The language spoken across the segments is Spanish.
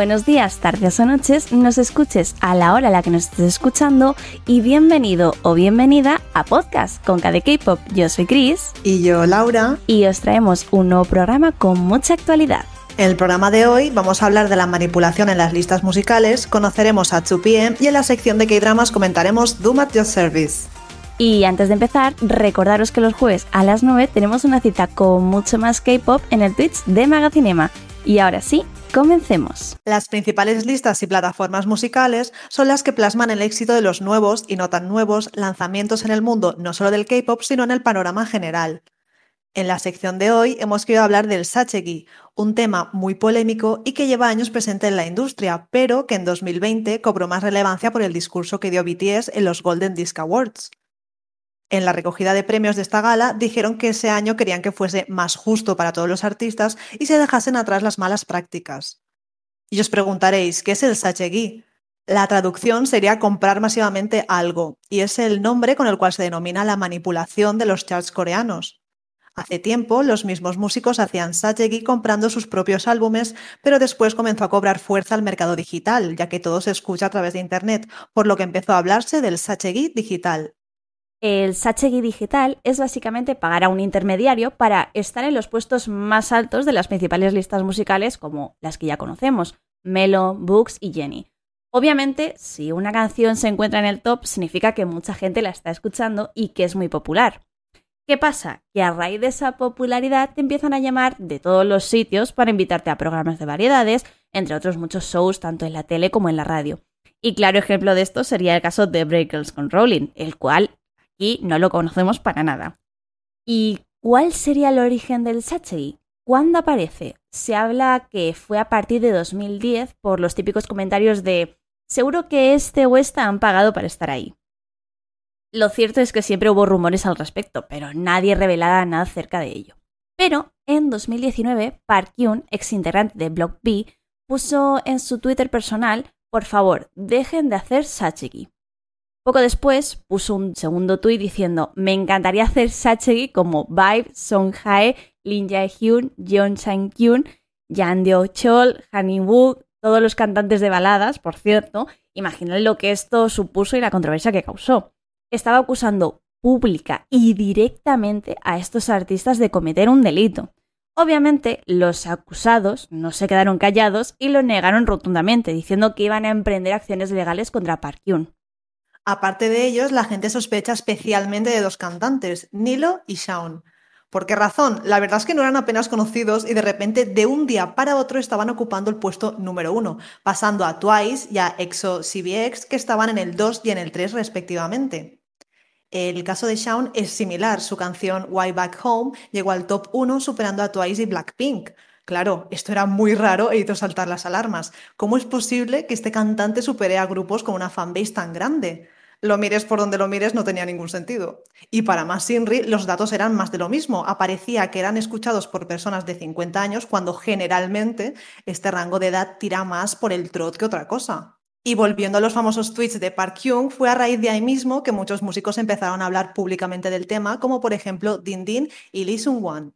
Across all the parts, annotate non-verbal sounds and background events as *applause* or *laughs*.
buenos días, tardes o noches, nos escuches a la hora a la que nos estés escuchando y bienvenido o bienvenida a Podcast con KD K-Pop. Yo soy Chris. Y yo, Laura. Y os traemos un nuevo programa con mucha actualidad. En el programa de hoy vamos a hablar de la manipulación en las listas musicales, conoceremos a 2PM y en la sección de K-Dramas comentaremos Doom at Your Service. Y antes de empezar, recordaros que los jueves a las 9 tenemos una cita con mucho más K-pop en el Twitch de Magacinema. Y ahora sí, Comencemos. Las principales listas y plataformas musicales son las que plasman el éxito de los nuevos y no tan nuevos lanzamientos en el mundo, no solo del K-pop, sino en el panorama general. En la sección de hoy hemos querido hablar del Sachegi, un tema muy polémico y que lleva años presente en la industria, pero que en 2020 cobró más relevancia por el discurso que dio BTS en los Golden Disc Awards. En la recogida de premios de esta gala dijeron que ese año querían que fuese más justo para todos los artistas y se dejasen atrás las malas prácticas. Y os preguntaréis, ¿qué es el sachegi? La traducción sería comprar masivamente algo, y es el nombre con el cual se denomina la manipulación de los charts coreanos. Hace tiempo, los mismos músicos hacían sachegi comprando sus propios álbumes, pero después comenzó a cobrar fuerza el mercado digital, ya que todo se escucha a través de Internet, por lo que empezó a hablarse del sachegi digital. El Sachegi digital es básicamente pagar a un intermediario para estar en los puestos más altos de las principales listas musicales como las que ya conocemos, Melo, Books y Jenny. Obviamente, si una canción se encuentra en el top, significa que mucha gente la está escuchando y que es muy popular. ¿Qué pasa? Que a raíz de esa popularidad te empiezan a llamar de todos los sitios para invitarte a programas de variedades, entre otros muchos shows tanto en la tele como en la radio. Y claro ejemplo de esto sería el caso de Breakers con Rolling, el cual y no lo conocemos para nada. ¿Y cuál sería el origen del Sachei? ¿Cuándo aparece? Se habla que fue a partir de 2010 por los típicos comentarios de seguro que este o esta han pagado para estar ahí. Lo cierto es que siempre hubo rumores al respecto, pero nadie revelaba nada acerca de ello. Pero en 2019, Park Yoon, ex integrante de Block B, puso en su Twitter personal, por favor, dejen de hacer Sachegi. Poco después puso un segundo tuit diciendo, me encantaría hacer Sachegi como Vibe, Song Hae, Lin Jae-hyun, Jeon Sang-kyun, Jan Chol, Han Woo, todos los cantantes de baladas, por cierto. Imaginad lo que esto supuso y la controversia que causó. Estaba acusando pública y directamente a estos artistas de cometer un delito. Obviamente, los acusados no se quedaron callados y lo negaron rotundamente, diciendo que iban a emprender acciones legales contra Park Hyun. Aparte de ellos, la gente sospecha especialmente de dos cantantes, Nilo y Shawn. ¿Por qué razón? La verdad es que no eran apenas conocidos y de repente de un día para otro estaban ocupando el puesto número uno, pasando a Twice y a EXO CBX que estaban en el 2 y en el 3 respectivamente. El caso de Shawn es similar, su canción Why Back Home llegó al top 1 superando a Twice y Blackpink. Claro, esto era muy raro e hizo saltar las alarmas. ¿Cómo es posible que este cantante supere a grupos con una fanbase tan grande? Lo mires por donde lo mires, no tenía ningún sentido. Y para más los datos eran más de lo mismo. Aparecía que eran escuchados por personas de 50 años cuando generalmente este rango de edad tira más por el trot que otra cosa. Y volviendo a los famosos tweets de Park Hyung, fue a raíz de ahí mismo que muchos músicos empezaron a hablar públicamente del tema, como por ejemplo Din Din y Lee Sung Wan.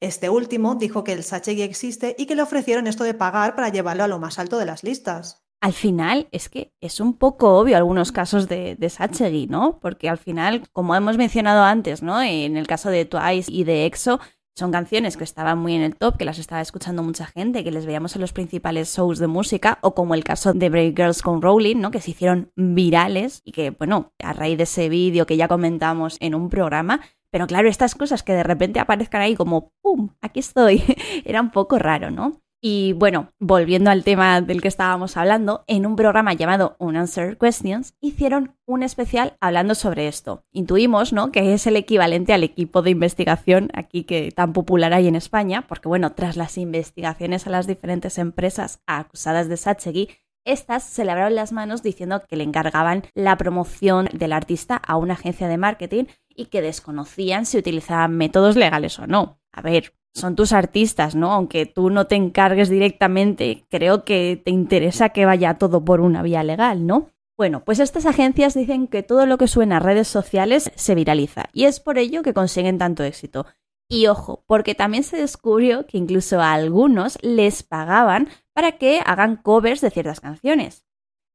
Este último dijo que el Sachegi existe y que le ofrecieron esto de pagar para llevarlo a lo más alto de las listas. Al final es que es un poco obvio algunos casos de, de ¿no? Porque al final, como hemos mencionado antes, ¿no? En el caso de Twice y de EXO, son canciones que estaban muy en el top, que las estaba escuchando mucha gente, que les veíamos en los principales shows de música, o como el caso de Brave Girls con Rowling, ¿no? Que se hicieron virales y que, bueno, a raíz de ese vídeo que ya comentamos en un programa, pero claro, estas cosas que de repente aparezcan ahí como, ¡pum! Aquí estoy. *laughs* Era un poco raro, ¿no? Y bueno, volviendo al tema del que estábamos hablando, en un programa llamado Unanswered Questions hicieron un especial hablando sobre esto. Intuimos, ¿no? Que es el equivalente al equipo de investigación aquí que tan popular hay en España, porque bueno, tras las investigaciones a las diferentes empresas acusadas de Sachegi, estas se lavaron las manos diciendo que le encargaban la promoción del artista a una agencia de marketing y que desconocían si utilizaban métodos legales o no. A ver, son tus artistas, ¿no? Aunque tú no te encargues directamente, creo que te interesa que vaya todo por una vía legal, ¿no? Bueno, pues estas agencias dicen que todo lo que suena a redes sociales se viraliza y es por ello que consiguen tanto éxito. Y ojo, porque también se descubrió que incluso a algunos les pagaban para que hagan covers de ciertas canciones.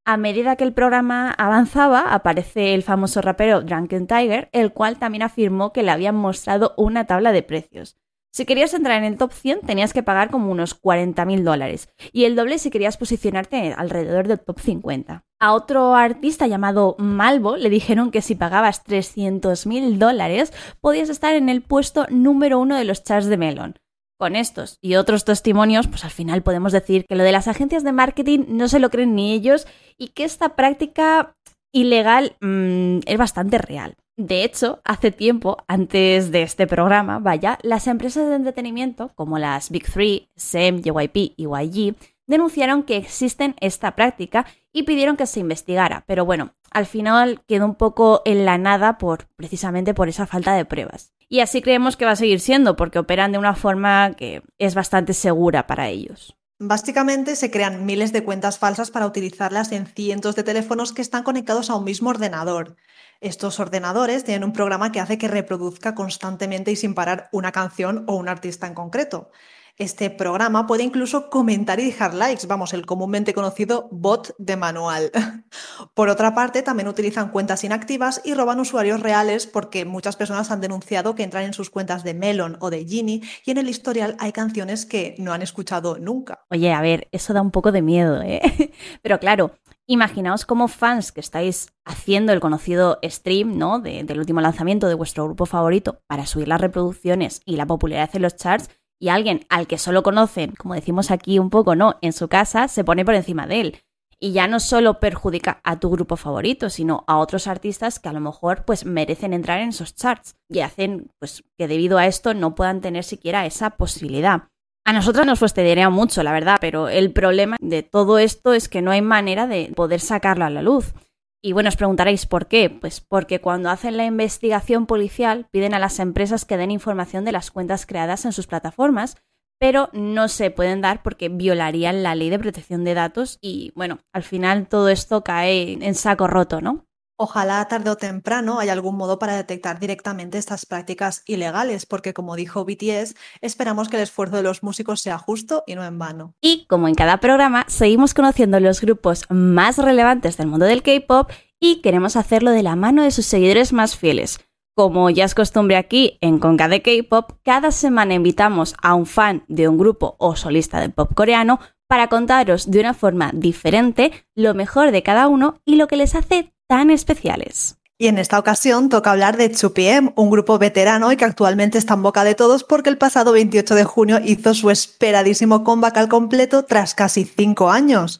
A medida que el programa avanzaba, aparece el famoso rapero Drunken Tiger, el cual también afirmó que le habían mostrado una tabla de precios. Si querías entrar en el top 100 tenías que pagar como unos 40.000 dólares y el doble si querías posicionarte alrededor del top 50. A otro artista llamado Malvo le dijeron que si pagabas 300.000 dólares podías estar en el puesto número uno de los charts de Melon. Con estos y otros testimonios, pues al final podemos decir que lo de las agencias de marketing no se lo creen ni ellos y que esta práctica ilegal mm, es bastante real. De hecho, hace tiempo, antes de este programa, vaya, las empresas de entretenimiento, como las Big Three, SEM, JYP y YG, denunciaron que existen esta práctica y pidieron que se investigara. Pero bueno, al final quedó un poco en la nada por precisamente por esa falta de pruebas. Y así creemos que va a seguir siendo, porque operan de una forma que es bastante segura para ellos. Básicamente se crean miles de cuentas falsas para utilizarlas en cientos de teléfonos que están conectados a un mismo ordenador. Estos ordenadores tienen un programa que hace que reproduzca constantemente y sin parar una canción o un artista en concreto. Este programa puede incluso comentar y dejar likes, vamos, el comúnmente conocido bot de manual. *laughs* Por otra parte, también utilizan cuentas inactivas y roban usuarios reales porque muchas personas han denunciado que entran en sus cuentas de Melon o de Genie y en el historial hay canciones que no han escuchado nunca. Oye, a ver, eso da un poco de miedo, ¿eh? *laughs* Pero claro, Imaginaos como fans que estáis haciendo el conocido stream ¿no? del último lanzamiento de vuestro grupo favorito para subir las reproducciones y la popularidad en los charts y alguien al que solo conocen, como decimos aquí un poco, ¿no? En su casa, se pone por encima de él. Y ya no solo perjudica a tu grupo favorito, sino a otros artistas que a lo mejor pues merecen entrar en esos charts y hacen pues que debido a esto no puedan tener siquiera esa posibilidad. A nosotros nos fastidiaría mucho, la verdad, pero el problema de todo esto es que no hay manera de poder sacarlo a la luz. Y bueno, os preguntaréis por qué. Pues porque cuando hacen la investigación policial piden a las empresas que den información de las cuentas creadas en sus plataformas, pero no se pueden dar porque violarían la ley de protección de datos y bueno, al final todo esto cae en saco roto, ¿no? Ojalá tarde o temprano haya algún modo para detectar directamente estas prácticas ilegales, porque como dijo BTS, esperamos que el esfuerzo de los músicos sea justo y no en vano. Y como en cada programa, seguimos conociendo los grupos más relevantes del mundo del K-Pop y queremos hacerlo de la mano de sus seguidores más fieles. Como ya es costumbre aquí en Conca de K-Pop, cada semana invitamos a un fan de un grupo o solista de pop coreano para contaros de una forma diferente lo mejor de cada uno y lo que les hace tan especiales. Y en esta ocasión toca hablar de 2PM, un grupo veterano y que actualmente está en boca de todos porque el pasado 28 de junio hizo su esperadísimo comeback al completo tras casi cinco años.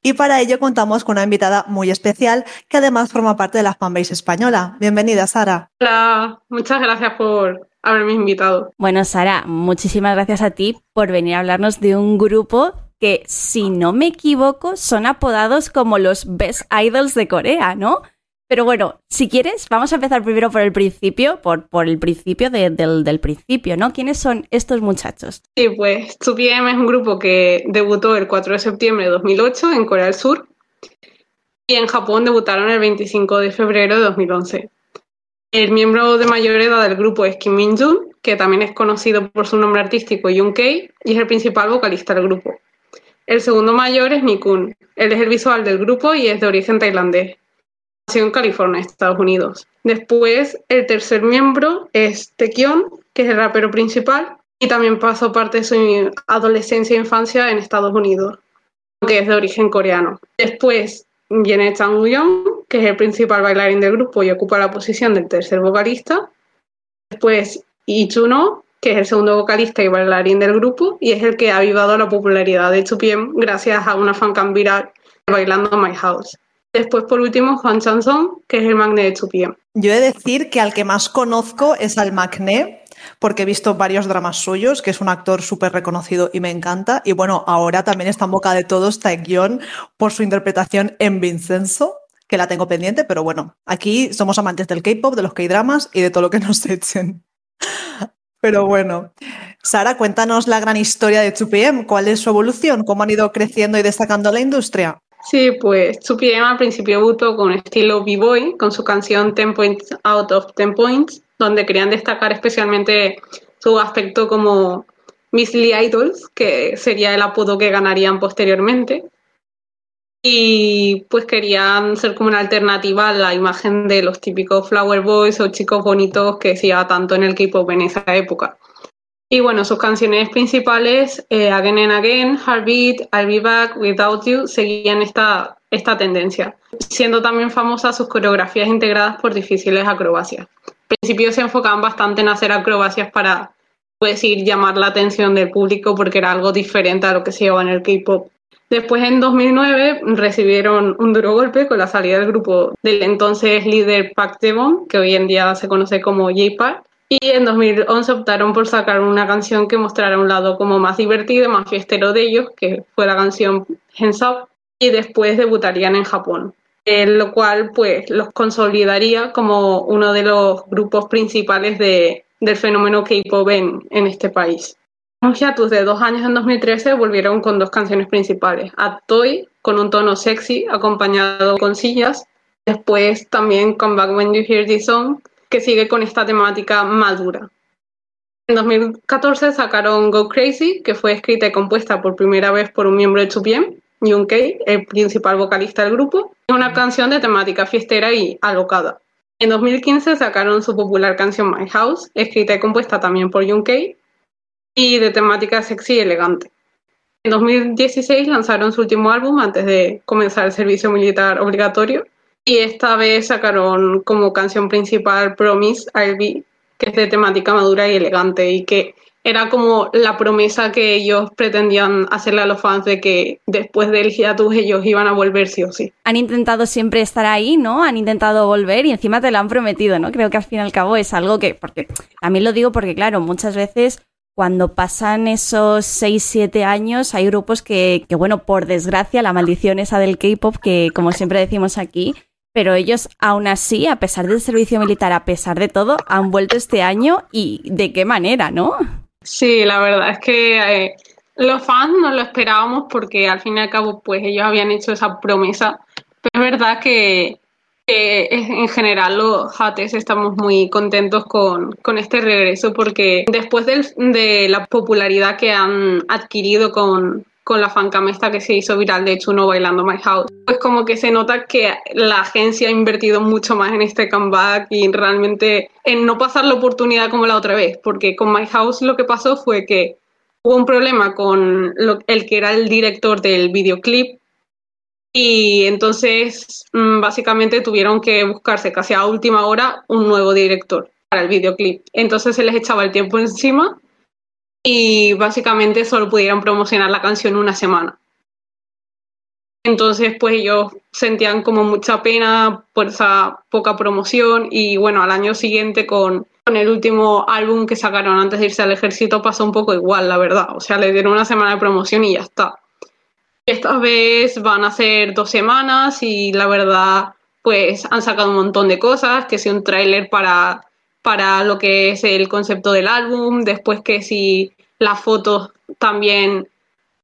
Y para ello contamos con una invitada muy especial que además forma parte de la fanbase española. Bienvenida, Sara. Hola, muchas gracias por haberme invitado. Bueno, Sara, muchísimas gracias a ti por venir a hablarnos de un grupo que, si no me equivoco, son apodados como los Best Idols de Corea, ¿no? Pero bueno, si quieres, vamos a empezar primero por el principio, por, por el principio del, del, principio, ¿no? ¿Quiénes son estos muchachos? Sí, pues 2PM es un grupo que debutó el 4 de septiembre de 2008 en Corea del Sur y en Japón debutaron el 25 de febrero de 2011. El miembro de mayor edad del grupo es Kim Min-jun, que también es conocido por su nombre artístico Yoon Kei y es el principal vocalista del grupo. El segundo mayor es Nikun. Él es el visual del grupo y es de origen tailandés. Nació en California, Estados Unidos. Después, el tercer miembro es Taekyon, que es el rapero principal y también pasó parte de su adolescencia e infancia en Estados Unidos, que es de origen coreano. Después viene Chang Woo que es el principal bailarín del grupo y ocupa la posición del tercer vocalista. Después Lee Chuno, que es el segundo vocalista y bailarín del grupo y es el que ha avivado la popularidad de 2PM gracias a una fancam viral bailando My House. Después, por último, Juan Chanson, que es el magné de 2PM. Yo he de decir que al que más conozco es al magné, porque he visto varios dramas suyos, que es un actor súper reconocido y me encanta. Y bueno, ahora también está en boca de todos Taekyon por su interpretación en Vincenzo, que la tengo pendiente, pero bueno, aquí somos amantes del K-pop, de los K-dramas y de todo lo que *laughs* nos echen. Pero bueno, Sara, cuéntanos la gran historia de 2PM. ¿Cuál es su evolución? ¿Cómo han ido creciendo y destacando la industria? Sí, pues 2PM al principio debutó con estilo B-Boy, con su canción Ten Points Out of Ten Points, donde querían destacar especialmente su aspecto como Miss Lee Idols, que sería el apodo que ganarían posteriormente. Y pues querían ser como una alternativa a la imagen de los típicos flower boys o chicos bonitos que se tanto en el K-pop en esa época. Y bueno, sus canciones principales, eh, Again and Again, Heartbeat, I'll Be Back, Without You, seguían esta, esta tendencia, siendo también famosas sus coreografías integradas por difíciles acrobacias. Al principio se enfocaban bastante en hacer acrobacias para, pues, decir, llamar la atención del público porque era algo diferente a lo que se llevaba en el K-pop. Después, en 2009, recibieron un duro golpe con la salida del grupo del entonces líder Park Devon, que hoy en día se conoce como J-Park, y en 2011 optaron por sacar una canción que mostrara un lado como más divertido, más fiestero de ellos, que fue la canción Hands Up, y después debutarían en Japón, lo cual pues los consolidaría como uno de los grupos principales de, del fenómeno K-pop en, en este país. Hiatus de dos años en 2013 volvieron con dos canciones principales, A Toy con un tono sexy acompañado con sillas, después también Come Back When You Hear This Song que sigue con esta temática madura. En 2014 sacaron Go Crazy, que fue escrita y compuesta por primera vez por un miembro de 2PM, Yoon el principal vocalista del grupo, una canción de temática fiestera y alocada. En 2015 sacaron su popular canción My House, escrita y compuesta también por Yoon y de temática sexy y elegante. En 2016 lanzaron su último álbum antes de comenzar el servicio militar obligatorio, y esta vez sacaron como canción principal Promise I'll Be, que es de temática madura y elegante y que era como la promesa que ellos pretendían hacerle a los fans de que después del hiatus ellos iban a volver sí o sí. Han intentado siempre estar ahí, ¿no? Han intentado volver y encima te lo han prometido, ¿no? Creo que al fin y al cabo es algo que, porque también lo digo porque claro, muchas veces cuando pasan esos 6, 7 años hay grupos que, que bueno, por desgracia, la maldición esa del K-Pop, que como siempre decimos aquí, pero ellos aún así, a pesar del servicio militar, a pesar de todo, han vuelto este año y de qué manera, ¿no? Sí, la verdad es que eh, los fans no lo esperábamos porque al fin y al cabo pues ellos habían hecho esa promesa, pero es verdad que, en general los Hates estamos muy contentos con, con este regreso porque después de la popularidad que han adquirido con, con la fancam esta que se hizo viral de hecho uno bailando My House. Pues como que se nota que la agencia ha invertido mucho más en este comeback y realmente en no pasar la oportunidad como la otra vez, porque con My House lo que pasó fue que hubo un problema con el que era el director del videoclip y entonces mm, básicamente tuvieron que buscarse casi a última hora un nuevo director para el videoclip. Entonces se les echaba el tiempo encima y básicamente solo pudieron promocionar la canción una semana. Entonces, pues ellos sentían como mucha pena por esa poca promoción y bueno, al año siguiente con, con, el último álbum que sacaron antes de irse al ejército pasó un poco igual, la verdad. O sea, le dieron una semana de promoción y ya está. Esta vez van a ser dos semanas y la verdad, pues han sacado un montón de cosas, que si un tráiler para, para lo que es el concepto del álbum, después que si las fotos también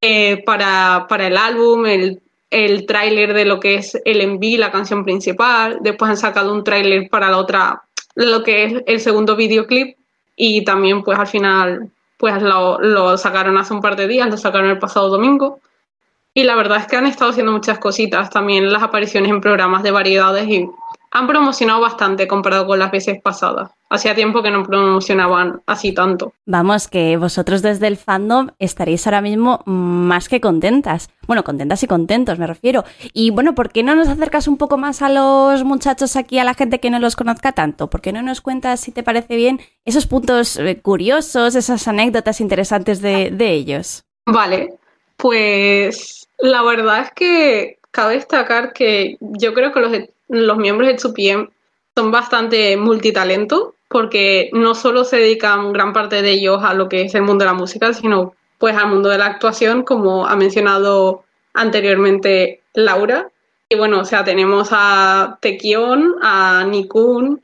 eh, para, para, el álbum, el, el tráiler de lo que es el enví, la canción principal. Después han sacado un tráiler para la otra, lo que es el segundo videoclip. Y también, pues al final, pues lo, lo sacaron hace un par de días, lo sacaron el pasado domingo. Y la verdad es que han estado haciendo muchas cositas, también las apariciones en programas de variedades y han promocionado bastante comparado con las veces pasadas. Hacía tiempo que no promocionaban así tanto. Vamos, que vosotros desde el fandom estaréis ahora mismo más que contentas. Bueno, contentas y contentos, me refiero. Y bueno, ¿por qué no nos acercas un poco más a los muchachos aquí, a la gente que no los conozca tanto? ¿Por qué no nos cuentas, si te parece bien, esos puntos eh, curiosos, esas anécdotas interesantes de, de ellos? Vale, pues la verdad es que cabe destacar que yo creo que los los miembros de 2PM son bastante multitalento porque no solo se dedican gran parte de ellos a lo que es el mundo de la música, sino pues al mundo de la actuación, como ha mencionado anteriormente Laura. Y bueno, o sea, tenemos a Taekyon, a Nikun,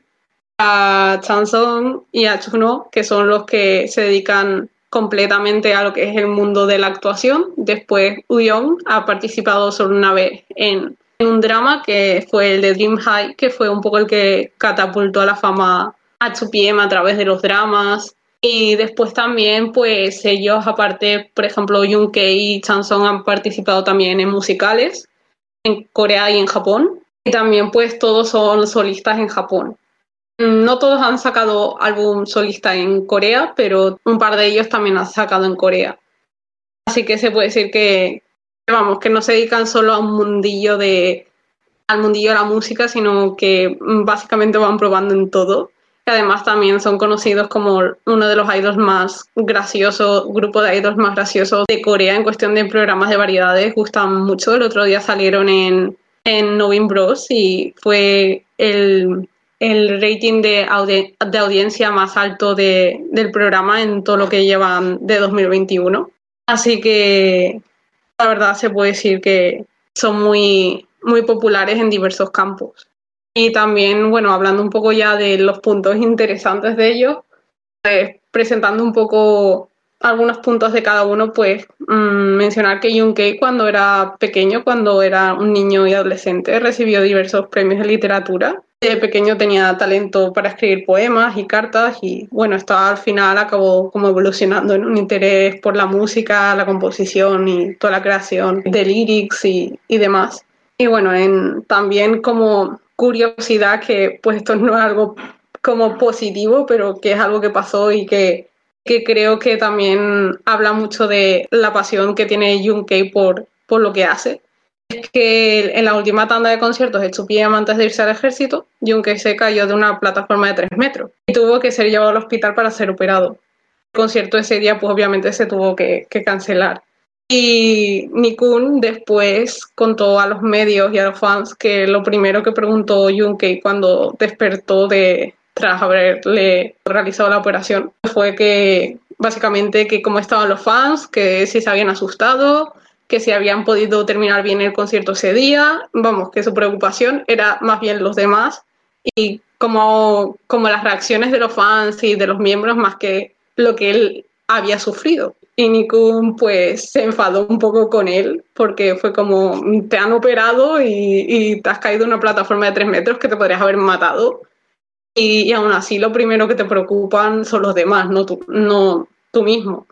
a Chansong y a Chuno, que son los que se dedican completamente a lo que es el mundo de la actuación. Después Uyong ha participado solo una vez en un drama que fue el de Dream High, que fue un poco el que catapultó a la fama a 2PM a través de los dramas. Y después también, pues ellos, aparte, por ejemplo, y Chanson han participado también en musicales en Corea y en Japón. Y también, pues todos son solistas en Japón. No todos han sacado álbum solista en Corea, pero un par de ellos también han sacado en Corea. Así que se puede decir que, vamos, que no se dedican solo a un mundillo de al mundillo de la música, sino que básicamente van probando en todo además también son conocidos como uno de los idols más graciosos, grupo de idols más graciosos de Corea en cuestión de programas de variedades, gustan mucho. El otro día salieron en, en Novin Bros y fue el, el rating de, audiencia más alto de, del programa en todo lo que llevan de 2021. Así que la verdad se puede decir que son muy, muy populares en diversos campos. Y también, bueno, hablando un poco ya de los puntos interesantes de ellos, pues, presentando un poco algunos puntos de cada uno, pues mm, mencionar que Junkei cuando era pequeño, cuando era un niño y adolescente, recibió diversos premios de literatura. De pequeño tenía talento para escribir poemas y cartas y bueno, esto al final acabó como evolucionando en un interés por la música, la composición y toda la creación de lyrics y, y demás. Y bueno, en, también como curiosidad que pues esto no es algo como positivo, pero que es algo que pasó y que, que creo que también habla mucho de la pasión que tiene Junkei por, por lo que hace. Que en la última tanda de conciertos Chupiem antes de irse al ejército, Junkei se cayó de una plataforma de 3 metros y tuvo que ser llevado al hospital para ser operado. El concierto ese día pues obviamente se tuvo que, que cancelar. Y Nikun después contó a los medios y a los fans que lo primero que preguntó Junkei cuando despertó de tras haberle realizado la operación fue que básicamente que cómo estaban los fans, que si se habían asustado, que si habían podido terminar bien el concierto ese día, vamos, que su preocupación era más bien los demás y como, como las reacciones de los fans y de los miembros más que lo que él había sufrido. Y Nikun pues se enfadó un poco con él porque fue como, te han operado y, te has caído en una plataforma de tres metros que te podrías haber matado. Y, aún así lo primero que te preocupan son los demás, no tú, no tú mismo.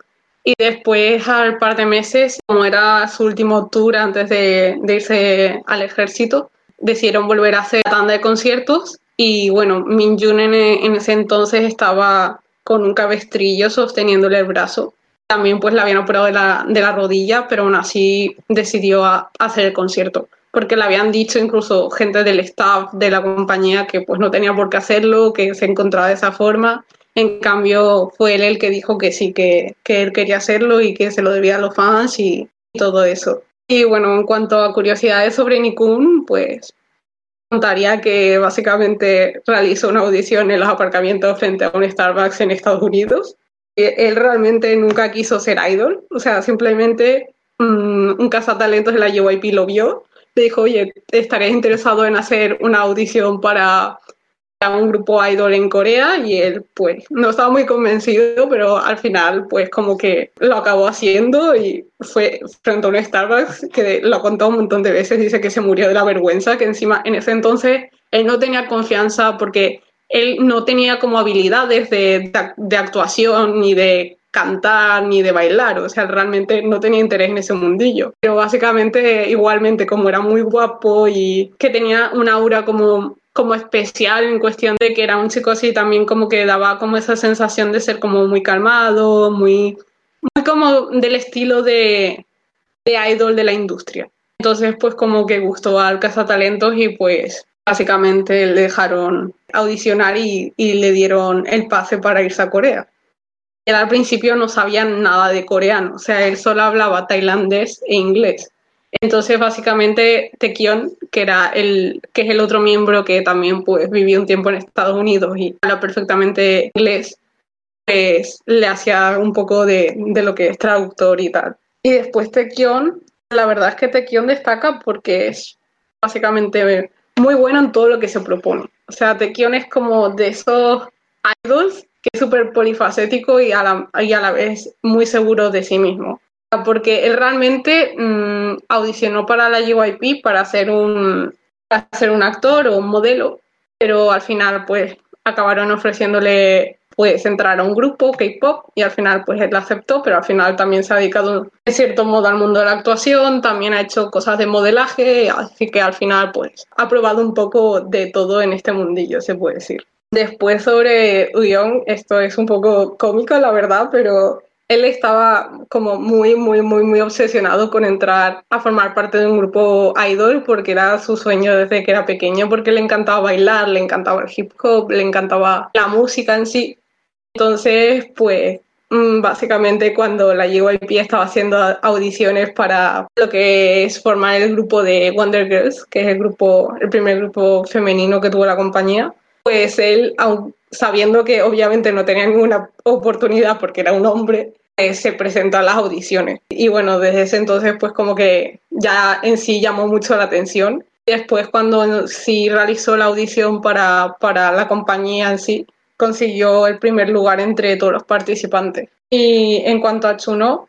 Y después, al par de meses, como era su último tour antes de, irse al ejército, decidieron volver a hacer tanda de conciertos. Y bueno, Min Jun en, ese entonces estaba con un cabestrillo sosteniéndole el brazo también pues la habían operado de la, de la rodilla, pero aún así decidió hacer el concierto. Porque le habían dicho incluso gente del staff de la compañía que pues no tenía por qué hacerlo, que se encontraba de esa forma. En cambio, fue él el que dijo que sí, que, que él quería hacerlo y que se lo debía a los fans y, todo eso. Y bueno, en cuanto a curiosidades sobre Nikun, pues contaría que básicamente realizó una audición en los aparcamientos frente a un Starbucks en Estados Unidos él realmente nunca quiso ser idol, o sea, simplemente um, un cazatalentos de la JYP lo vio, le dijo, oye, ¿estarías interesado en hacer una audición para, un grupo idol en Corea? Y él, pues, no estaba muy convencido, pero al final, pues, como que lo acabó haciendo y fue frente a un Starbucks, que lo ha contado un montón de veces, dice que se murió de la vergüenza, que encima en ese entonces él no tenía confianza porque él no tenía como habilidades de, actuación ni de cantar ni de bailar, o sea, realmente no tenía interés en ese mundillo. Pero básicamente, igualmente, como era muy guapo y que tenía una aura como, como especial en cuestión de que era un chico así, también como que daba como esa sensación de ser como muy calmado, muy, muy como del estilo de, de idol de la industria. Entonces, pues como que gustó al cazatalentos y pues básicamente le dejaron audicionar y, le dieron el pase para irse a Corea. Él al principio no sabía nada de coreano, o sea, él solo hablaba tailandés e inglés. Entonces, básicamente, Taekyon, que era el, que es el otro miembro que también pues, vivió un tiempo en Estados Unidos y habla perfectamente inglés, pues le hacía un poco de, de lo que es traductor y tal. Y después Taekyon, la verdad es que Taekyon destaca porque es básicamente muy bueno en todo lo que se propone. O sea, Tekion es como de esos idols que es súper polifacético y a, la, y a la vez muy seguro de sí mismo. Porque él realmente mm, audicionó para la JYP para ser un, para un actor o un modelo, pero al final pues acabaron ofreciéndole pues entrar a un grupo K-pop y al final pues él aceptó, pero al final también se ha dedicado en cierto modo al mundo de la actuación, también ha hecho cosas de modelaje, así que al final pues ha probado un poco de todo en este mundillo, se puede decir. Después sobre Uyon, esto es un poco cómico la verdad, pero él estaba como muy, muy, muy, muy obsesionado con entrar a formar parte de un grupo idol porque era su sueño desde que era pequeño, porque le encantaba bailar, le encantaba el hip hop, le encantaba la música en sí. Entonces, pues mm, básicamente cuando la JYP estaba haciendo audiciones para lo que es formar el grupo de Wonder Girls, que es el grupo, el primer grupo femenino que tuvo la compañía, pues él, sabiendo que obviamente no tenía ninguna oportunidad porque era un hombre, eh, se presentó a las audiciones. Y bueno, desde ese entonces pues como que ya en sí llamó mucho la atención. Después cuando sí realizó la audición para, para la compañía en sí, consiguió el primer lugar entre todos los participantes. Y en cuanto a Chuno,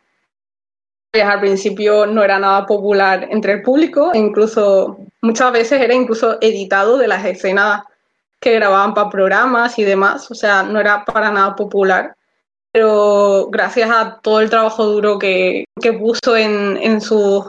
pues al principio no era nada popular entre el público, incluso muchas veces era incluso editado de las escenas que grababan para programas y demás, o sea, no era para nada popular. Pero gracias a todo el trabajo duro que, que puso en, en sus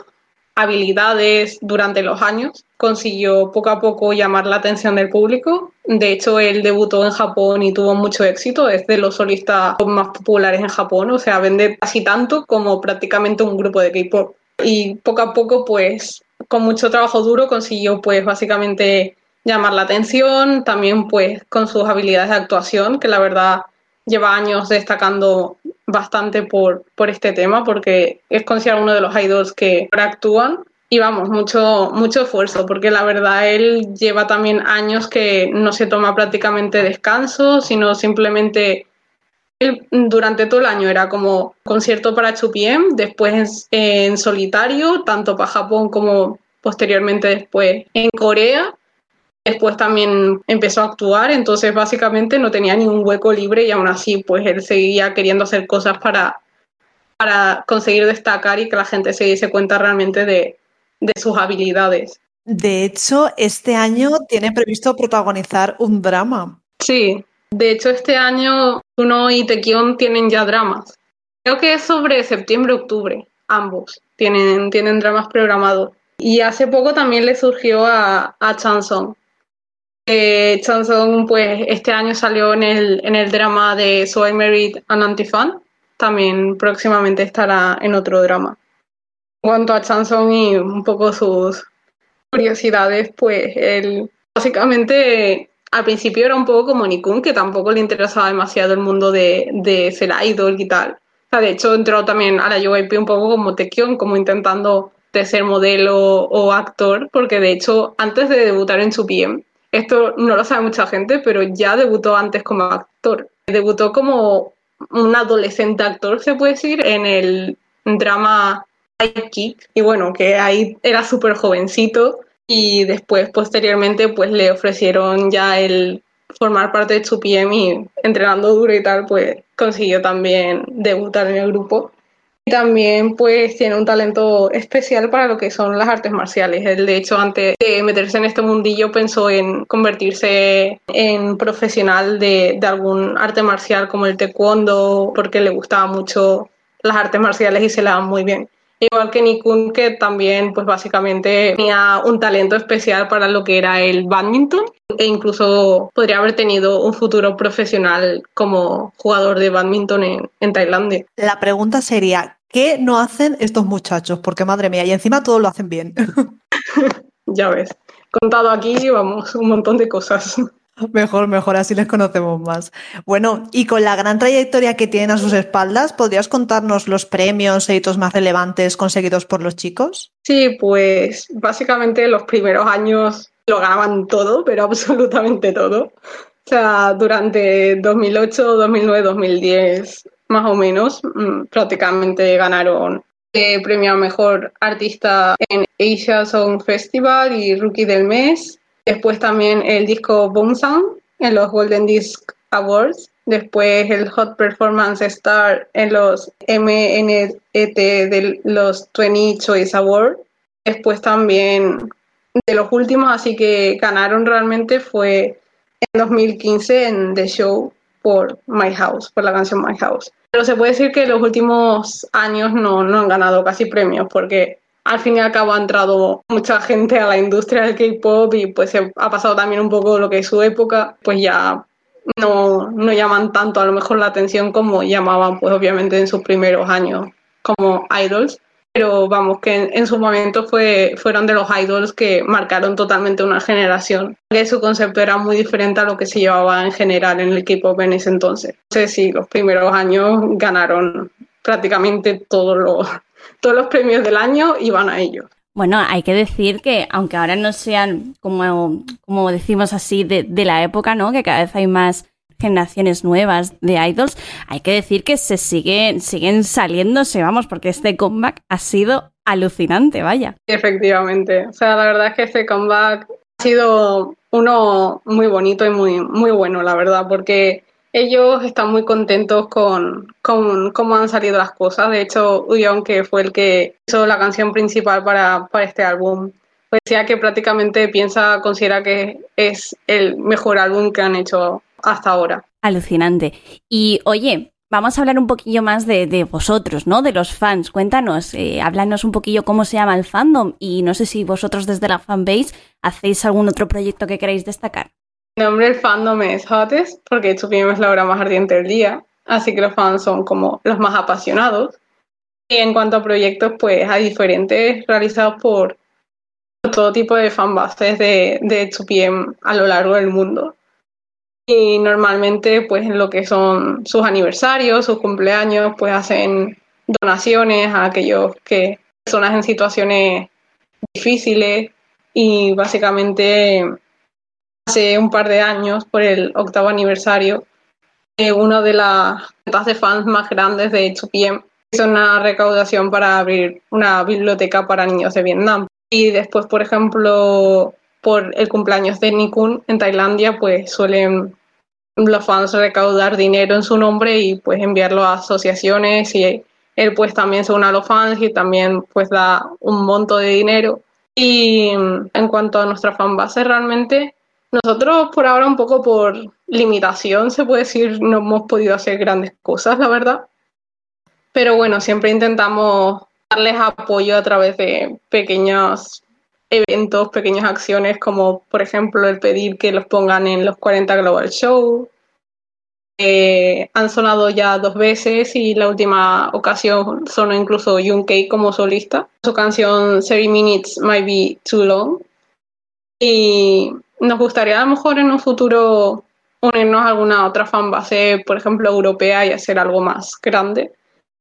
habilidades durante los años, consiguió poco a poco llamar la atención del público. De hecho, él debutó en Japón y tuvo mucho éxito. Es de los solistas más populares en Japón, o sea, vende casi tanto como prácticamente un grupo de K-pop. Y poco a poco, pues, con mucho trabajo duro, consiguió, pues, básicamente llamar la atención, también pues con sus habilidades de actuación, que la verdad lleva años destacando bastante por, por este tema, porque es considerado uno de los idols que actúan. Y vamos, mucho, mucho esfuerzo, porque la verdad él lleva también años que no se toma prácticamente descanso, sino simplemente él durante todo el año era como concierto para Chupiem, después en solitario, tanto para Japón como posteriormente después en Corea Después también empezó a actuar, entonces básicamente no tenía ni un hueco libre y aún así pues él seguía queriendo hacer cosas para, para conseguir destacar y que la gente se diese cuenta realmente de, de sus habilidades. De hecho, este año tiene previsto protagonizar un drama. Sí, de hecho este año Uno y Tekion tienen ya dramas. Creo que es sobre septiembre-octubre, ambos tienen, tienen dramas programados. Y hace poco también le surgió a, a Chanson, eh, pues este año salió en el, en el drama de So I Married an Anti-Fan. También próximamente estará en otro drama. En cuanto a Chanson y un poco sus curiosidades, pues él básicamente al principio era un poco como Nikun, que tampoco le interesaba demasiado el mundo de, de ser idol y tal. O sea, de hecho, entró también a la JYP un poco como Taekyon, como intentando de ser modelo o actor, porque de hecho, antes de debutar en su PM, esto no lo sabe mucha gente, pero ya debutó antes como actor. Debutó como un adolescente actor, se puede decir, en el drama Kick. Y bueno, que ahí era súper jovencito. Y después, posteriormente, pues le ofrecieron ya el formar parte de su PM y entrenando duro y tal, pues consiguió también debutar en el grupo también pues tiene un talento especial para lo que son las artes marciales. Él de hecho antes de meterse en este mundillo pensó en convertirse en profesional de, de algún arte marcial como el taekwondo porque le gustaba mucho las artes marciales y se le dan muy bien. Igual que Nikun, que también, pues básicamente tenía un talento especial para lo que era el badminton e incluso podría haber tenido un futuro profesional como jugador de badminton en, en Tailandia. La pregunta sería, ¿qué no hacen estos muchachos? Porque madre mía, y encima todos lo hacen bien. *laughs* ya ves, contado aquí, vamos, un montón de cosas. Mejor, mejor, así les conocemos más. Bueno, y con la gran trayectoria que tienen a sus espaldas, ¿podrías contarnos los premios e hitos más relevantes conseguidos por los chicos? Sí, pues básicamente los primeros años lo ganaban todo, pero *laughs* absolutamente todo. O sea, durante 2008, 2009, 2010, más o menos, mm, prácticamente ganaron el premio a mejor artista en Asia Song Festival y Rookie del Mes, Después también el disco Boom Sound en los Golden Disc Awards. Después el Hot Performance Star en los MNET de los 20 Choice Awards. Después también de los últimos, así que ganaron realmente fue en 2015 en The Show, por My House, por la canción My House. Pero se puede decir que los últimos años no, no han ganado casi premios porque al fin y al cabo ha entrado mucha gente a la industria del K-pop y pues ha pasado también un poco lo que es su época, pues ya no, no llaman tanto a lo mejor la atención como llamaban pues obviamente en sus primeros años como idols pero vamos, que en, su momento fue, fueron de los idols que marcaron totalmente una generación, que su concepto era muy diferente a lo que se llevaba en general en el equipo en ese entonces. Sé si los primeros años ganaron prácticamente todos los, todos los premios del año y van a ellos. Bueno, hay que decir que aunque ahora no sean como, como decimos así de, de la época, ¿no? Que cada vez hay más generaciones nuevas de idols, hay que decir que se siguen, siguen saliéndose, vamos, porque este comeback ha sido alucinante, vaya. Efectivamente, o sea, la verdad es que este comeback ha sido uno muy bonito y muy, muy bueno, la verdad, porque ellos están muy contentos con, con, cómo han salido las cosas. De hecho, Uyon, que fue el que hizo la canción principal para, para este álbum, pues decía que prácticamente piensa, considera que es el mejor álbum que han hecho hasta ahora. Alucinante. Y oye, vamos a hablar un poquillo más de, vosotros, ¿no? De los fans. Cuéntanos, eh, háblanos un poquillo cómo se llama el fandom y no sé si vosotros desde la fanbase hacéis algún otro proyecto que queráis destacar. Nombre del fandom es Hottest porque Chupim es la hora más ardiente del día, así que los fans son como los más apasionados. Y en cuanto a proyectos, pues hay diferentes realizados por todo tipo de fanbases de, de a lo largo del mundo y normalmente pues en lo que son sus aniversarios, sus cumpleaños, pues hacen donaciones a aquellos que personas en situaciones difíciles y básicamente hace un par de años por el octavo aniversario eh, una de las cuentas de fans más grandes de 2PM hizo una recaudación para abrir una biblioteca para niños de Vietnam y después por ejemplo por el cumpleaños de Nikun en Tailandia pues suelen los fans recaudar dinero en su nombre y pues enviarlo a asociaciones y él pues también se une a los fans y también pues da un monto de dinero. Y en cuanto a nuestra fanbase realmente, nosotros por ahora un poco por limitación se puede decir no hemos podido hacer grandes cosas, la verdad. Pero bueno, siempre intentamos darles apoyo a través de pequeños eventos, pequeñas acciones, como por ejemplo el pedir que los pongan en los 40 Global Show. han sonado ya dos veces y la última ocasión sonó incluso Junkei como solista. Su canción 30 Minutes Might Be Too Long. Y nos gustaría a lo mejor en un futuro unirnos a alguna otra fanbase, por ejemplo, europea y hacer algo más grande.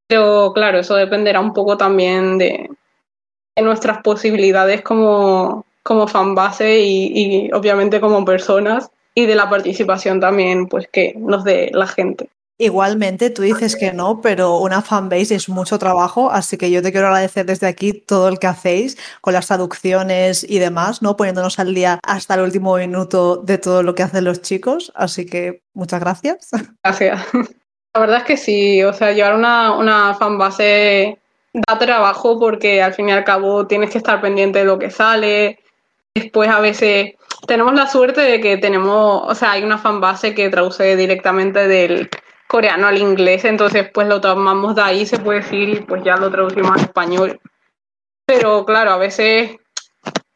Pero claro, eso dependerá un poco también de, nuestras posibilidades como, como fanbase y, y obviamente como personas y de la participación también pues que nos dé la gente. Igualmente, tú dices que no, pero una fanbase es mucho trabajo, así que yo te quiero agradecer desde aquí todo el que hacéis con las traducciones y demás, ¿no? Poniéndonos al día hasta el último minuto de todo lo que hacen los chicos, así que muchas gracias. *laughs* Gracias. La verdad es que sí, o sea, llevar una, una fanbase da trabajo porque al fin y al cabo tienes que estar pendiente de lo que sale. Después a veces tenemos la suerte de que tenemos, o sea, hay una fanbase que traduce directamente del coreano al inglés, entonces pues lo tomamos de ahí, se puede decir, y pues ya lo traducimos al español. Pero claro, a veces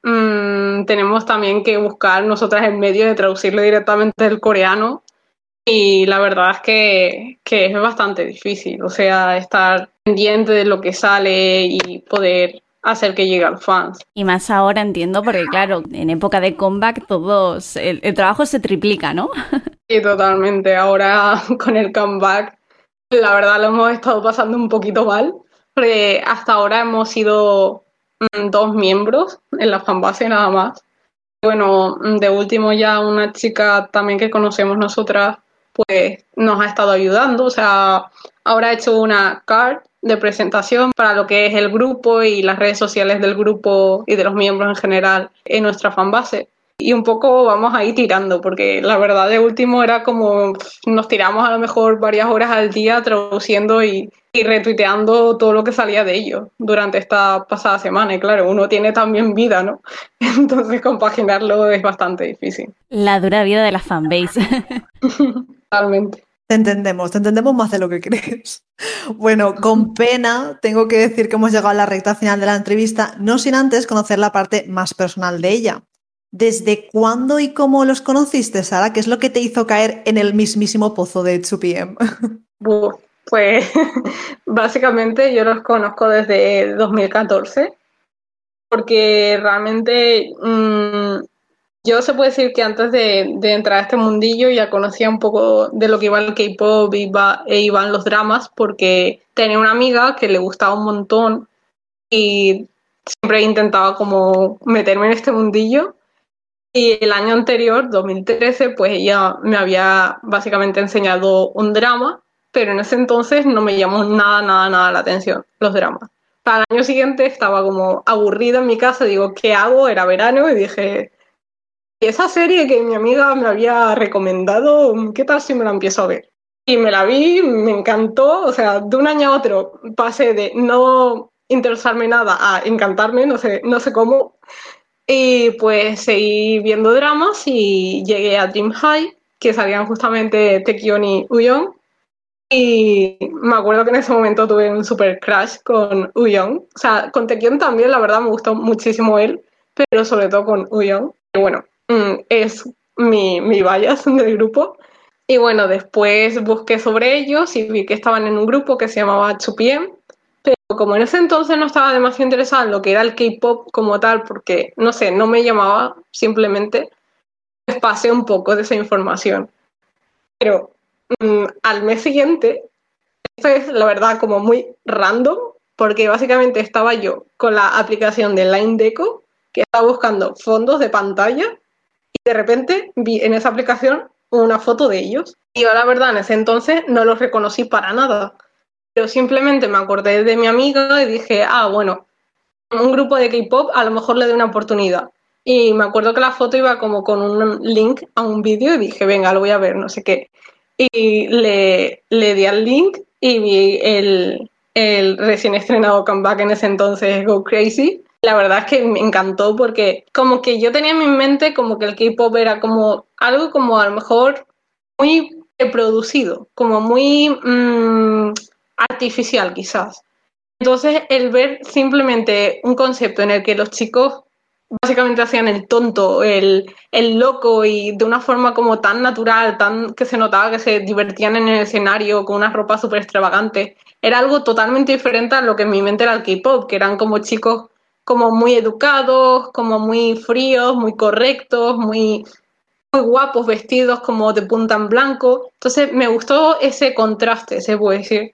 mmm, tenemos también que buscar nosotras el medio de traducirlo directamente del coreano y la verdad es que, que, es bastante difícil, o sea, estar pendiente de lo que sale y poder hacer que llegue a los fans. Y más ahora entiendo, porque claro, en época de comeback todos, el, el trabajo se triplica, ¿no? *laughs* Sí, totalmente. Ahora *laughs* con el comeback, la verdad lo hemos estado pasando un poquito mal, porque hasta ahora hemos sido mm, dos miembros en la fanbase nada más. Bueno, de último ya una chica también que conocemos nosotras pues nos ha estado ayudando. O sea, ahora ha hecho una card de presentación para lo que es el grupo y las redes sociales del grupo y de los miembros en general en nuestra fanbase. Y un poco vamos ahí tirando, porque la verdad de último era como nos tiramos a lo mejor varias horas al día traduciendo y, y retuiteando todo lo que salía de ellos durante esta pasada semana. Y claro, uno tiene también vida, ¿no? *laughs* Entonces compaginarlo es bastante difícil. La dura vida de la fanbase. *laughs* Totalmente. Te entendemos, te entendemos más de lo que crees. *laughs* Bueno, con pena tengo que decir que hemos llegado a la recta final de la entrevista, no sin antes conocer la parte más personal de ella. ¿Desde cuándo y cómo los conociste, Sara? ¿Qué es lo que te hizo caer en el mismísimo pozo de 2PM? *laughs* Pues *laughs* básicamente yo los conozco desde 2014, porque realmente mmm, yo se puede decir que antes de, de, entrar a este mundillo ya conocía un poco de lo que iba el K-pop iba, e iban los dramas, porque tenía una amiga que le gustaba un montón y siempre intentaba como meterme en este mundillo. Y el año anterior, 2013, pues ella me había básicamente enseñado un drama pero en ese entonces no me llamó nada, nada, nada la atención los dramas. Para el año siguiente estaba como aburrida en mi casa, digo, ¿qué hago? Era verano y dije, esa serie que mi amiga me había recomendado, ¿qué tal si me la empiezo a ver? Y me la vi, me encantó, o sea, de un año a otro pasé de no interesarme nada a encantarme, no sé, no sé cómo. Y pues seguí viendo dramas y llegué a Dream High, que salían justamente Taekyon y Uyeon. Y me acuerdo que en ese momento tuve un super crash con Uyeon. O sea, con Taekyon también, la verdad, me gustó muchísimo él, pero sobre todo con Uyeon. Y bueno, es mi, mi bias del grupo. Y bueno, después busqué sobre ellos y vi que estaban en un grupo que se llamaba 2PM. Pero como en ese entonces no estaba demasiado interesada en lo que era el K-pop como tal, porque no sé, no me llamaba simplemente, pues pasé un poco de esa información. Pero Mm, al mes siguiente, esto es la verdad como muy random, porque básicamente estaba yo con la aplicación de Line Deco, que estaba buscando fondos de pantalla, y de repente vi en esa aplicación una foto de ellos. Y yo la verdad en ese entonces no los reconocí para nada, pero simplemente me acordé de mi amiga y dije, ah, bueno, un grupo de K-pop a lo mejor le doy una oportunidad. Y me acuerdo que la foto iba como con un link a un vídeo y dije, venga, lo voy a ver, no sé qué y le, le di al link y vi el, el recién estrenado comeback en ese entonces, Go Crazy. La verdad es que me encantó porque como que yo tenía en mi mente como que el K-pop era como algo como a lo mejor muy producido, como muy mmm, artificial quizás. Entonces el ver simplemente un concepto en el que los chicos básicamente hacían el tonto, el, el, loco y de una forma como tan natural, tan que se notaba que se divertían en el escenario con unas ropas súper extravagantes. Era algo totalmente diferente a lo que en mi mente era el K-pop, que eran como chicos como muy educados, como muy fríos, muy correctos, muy, muy guapos, vestidos como de punta en blanco. Entonces me gustó ese contraste, se puede decir.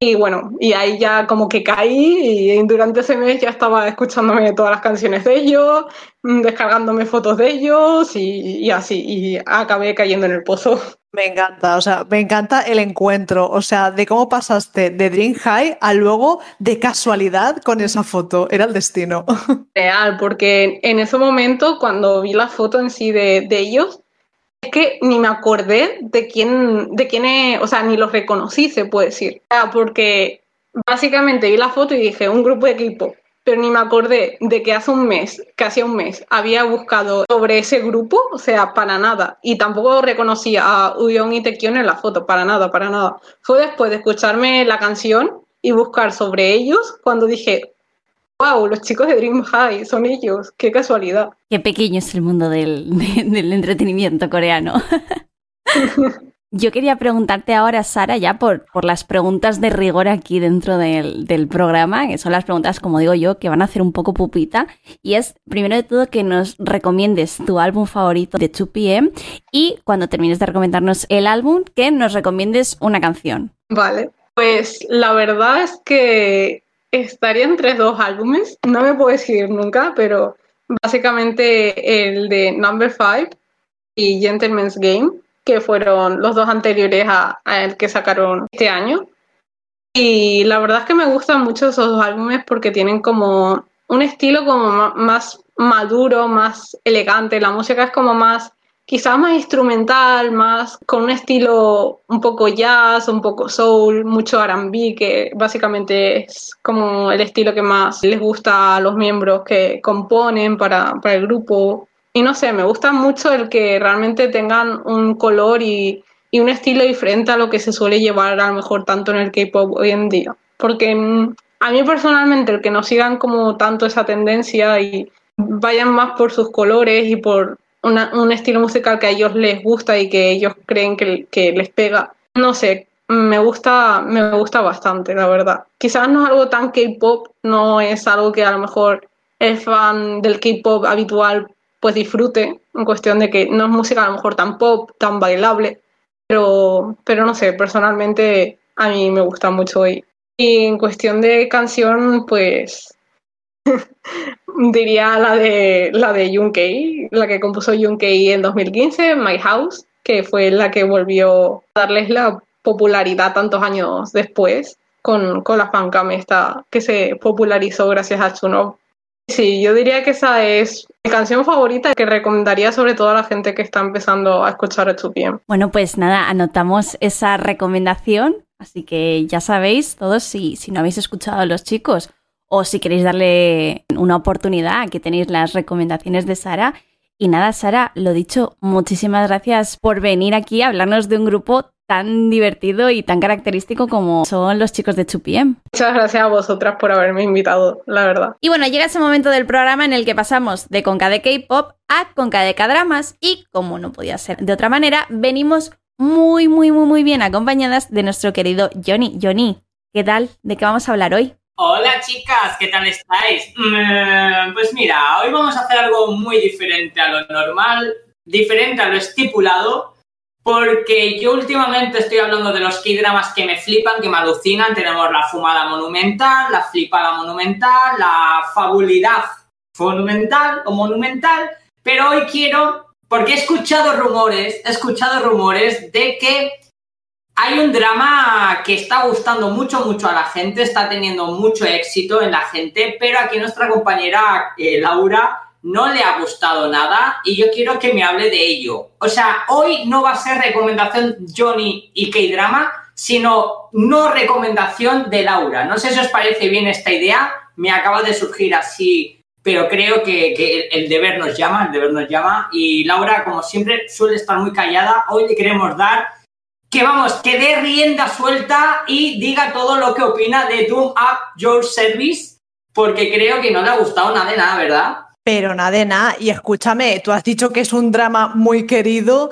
Y bueno, y ahí ya como que caí y durante ese mes ya estaba escuchándome todas las canciones de ellos, mm, descargándome fotos de ellos y, y, así, y acabé cayendo en el pozo. Me encanta, o sea, me encanta el encuentro, o sea, de cómo pasaste de Dream High a luego de casualidad con esa foto, era el destino. *laughs* Real, porque en ese momento cuando vi la foto en sí de, ellos, es que ni me acordé de quién, de quién es, o sea, ni los reconocí, se puede decir. porque básicamente vi la foto y dije, un grupo de equipo, pero ni me acordé de que hace un mes, casi un mes, había buscado sobre ese grupo, o sea, para nada. Y tampoco reconocí a Udion y Tequion en la foto, para nada, para nada. Fue después de escucharme la canción y buscar sobre ellos cuando dije, wow, los chicos de Dream High son ellos, qué casualidad. Qué pequeño es el mundo del, *laughs* del entretenimiento coreano. *laughs* Yo quería preguntarte ahora, Sara, ya por, por las preguntas de rigor aquí dentro del, del, programa, que son las preguntas, como digo yo, que van a hacer un poco pupita. Y es, primero de todo, que nos recomiendes tu álbum favorito de 2PM y cuando termines de recomendarnos el álbum, que nos recomiendes una canción. Vale, pues la verdad es que estaría entre dos álbumes, no me puedo decir nunca, pero básicamente el de Number 5 y Gentleman's Game, que fueron los dos anteriores a, el que sacaron este año. Y la verdad es que me gustan mucho esos dos álbumes porque tienen como un estilo como más maduro, más elegante, la música es como más quizás más instrumental, más con un estilo un poco jazz, un poco soul, mucho RB, que básicamente es como el estilo que más les gusta a los miembros que componen para, el grupo. Y no sé, me gusta mucho el que realmente tengan un color y, un estilo diferente a lo que se suele llevar a lo mejor tanto en el K-pop hoy en día. Porque mm, a mí personalmente el que no sigan como tanto esa tendencia y vayan más por sus colores y por un estilo musical que a ellos les gusta y que ellos creen que, que les pega, no sé, me gusta, me gusta bastante, la verdad. Quizás no es algo tan K-pop, no es algo que a lo mejor el fan del K-pop habitual pues disfrute, en cuestión de que no es música a lo mejor tan pop, tan bailable, pero, pero no sé, personalmente a mí me gusta mucho y, y en cuestión de canción, pues *laughs* diría la de la de Junkei, la que compuso Junkei en 2015, My House, que fue la que volvió a darles la popularidad tantos años después con, con la fancam esta que se popularizó gracias a Tsuno. Sí, yo diría que esa es mi canción favorita que recomendaría sobre todo a la gente que está empezando a escuchar bien. Bueno, pues nada, anotamos esa recomendación, así que ya sabéis todos si, si no habéis escuchado a los chicos o si queréis darle una oportunidad, aquí tenéis las recomendaciones de Sara. Y nada, Sara, lo dicho, muchísimas gracias por venir aquí a hablarnos de un grupo tan divertido y tan característico como son los chicos de Chupiem. Muchas gracias a vosotras por haberme invitado, la verdad. Y bueno, llega ese momento del programa en el que pasamos de Conca de K-pop a Conca de K-dramas y como no podía ser de otra manera, venimos muy, muy, muy, muy bien acompañadas de nuestro querido Johnny. Johnny, ¿qué tal? ¿De qué vamos a hablar hoy? Hola chicas, ¿qué tal estáis? Mm, pues mira, hoy vamos a hacer algo muy diferente a lo normal, diferente a lo estipulado, porque yo últimamente estoy hablando de los K-dramas que me flipan, que me alucinan. Tenemos la fumada monumental, la flipada monumental, la fabulidad monumental o monumental, pero hoy quiero, porque he escuchado rumores, he escuchado rumores de que hay un drama que está gustando mucho, mucho a la gente, está teniendo mucho éxito en la gente, pero aquí nuestra compañera eh, Laura no le ha gustado nada y yo quiero que me hable de ello. O sea, hoy no va a ser recomendación Johnny y K-Drama, sino no recomendación de Laura. No sé si os parece bien esta idea, me acaba de surgir así, pero creo que, que el deber nos llama, el deber nos llama y Laura, como siempre, suele estar muy callada. Hoy le queremos dar que vamos, que dé rienda suelta y diga todo lo que opina de Doom Up Your Service, porque creo que no le ha gustado nada de nada, ¿verdad? Pero nada de nada. Y escúchame, tú has dicho que es un drama muy querido.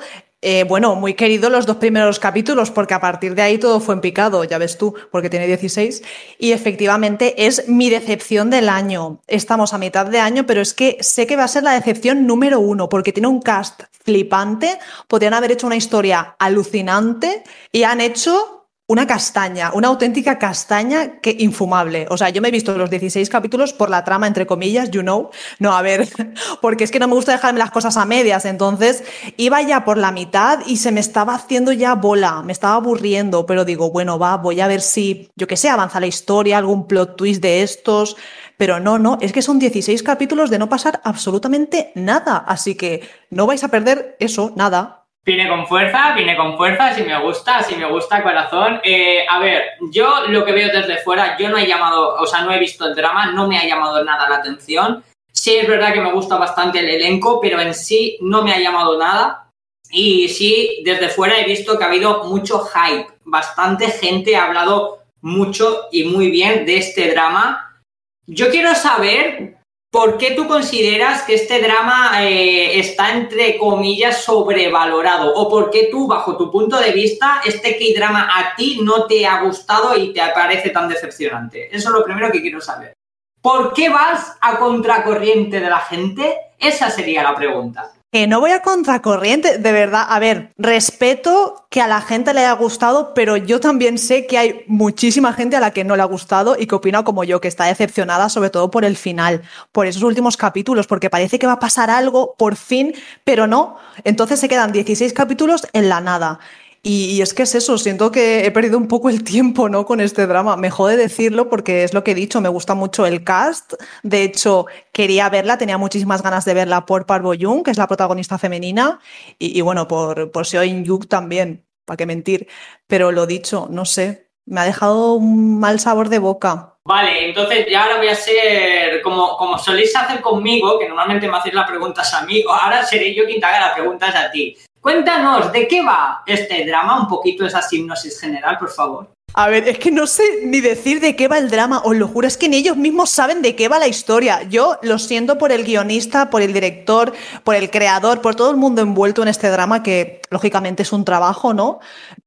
Eh, bueno, muy querido los dos primeros capítulos, porque a partir de ahí todo fue en picado, ya ves tú, porque tiene 16. Y efectivamente es mi decepción del año. Estamos a mitad de año, pero es que sé que va a ser la decepción número uno, porque tiene un cast flipante. Podrían haber hecho una historia alucinante y han hecho una castaña, una auténtica castaña que infumable. O sea, yo me he visto los 16 capítulos por la trama, entre comillas, you know. No, a ver, *laughs* porque es que no me gusta dejarme las cosas a medias. Entonces, iba ya por la mitad y se me estaba haciendo ya bola, me estaba aburriendo, pero digo, bueno, va, voy a ver si, yo qué sé, avanza la historia, algún plot twist de estos. Pero no, no, es que son 16 capítulos de no pasar absolutamente nada. Así que no vais a perder eso, nada. Viene con fuerza, viene con fuerza, si me gusta, si me gusta corazón. Eh, a ver, yo lo que veo desde fuera, yo no he llamado, o sea, no he visto el drama, no me ha llamado nada la atención. Sí es verdad que me gusta bastante el elenco, pero en sí no me ha llamado nada. Y sí, desde fuera he visto que ha habido mucho hype, bastante gente ha hablado mucho y muy bien de este drama. Yo quiero saber ¿Por qué tú consideras que este drama eh, está, entre comillas, sobrevalorado? ¿O por qué tú, bajo tu punto de vista, este K-drama a ti no te ha gustado y te parece tan decepcionante? Eso es lo primero que quiero saber. ¿Por qué vas a contracorriente de la gente? Esa sería la pregunta. Que no voy a contracorriente, de verdad. A ver, respeto que a la gente le haya gustado, pero yo también sé que hay muchísima gente a la que no le ha gustado y que opina como yo, que está decepcionada, sobre todo por el final, por esos últimos capítulos, porque parece que va a pasar algo por fin, pero no. Entonces se quedan 16 capítulos en la nada. Y, es que es eso, siento que he perdido un poco el tiempo ¿no? con este drama. Me jode decirlo porque es lo que he dicho, me gusta mucho el cast. De hecho, quería verla, tenía muchísimas ganas de verla por Parvo Jung, que es la protagonista femenina, y, bueno, por, por Seo In Yuk también, para qué mentir. Pero lo dicho, no sé, me ha dejado un mal sabor de boca. Vale, entonces ya ahora voy a ser, como, como soléis hacer conmigo, que normalmente me hacéis las preguntas a mí, ahora seré yo quien te haga las preguntas a ti. Cuéntanos, ¿de qué va este drama? Un poquito esa hipnosis general, por favor. A ver, es que no sé ni decir de qué va el drama, os lo juro, es que ni ellos mismos saben de qué va la historia. Yo lo siento por el guionista, por el director, por el creador, por todo el mundo envuelto en este drama, que lógicamente es un trabajo, ¿no?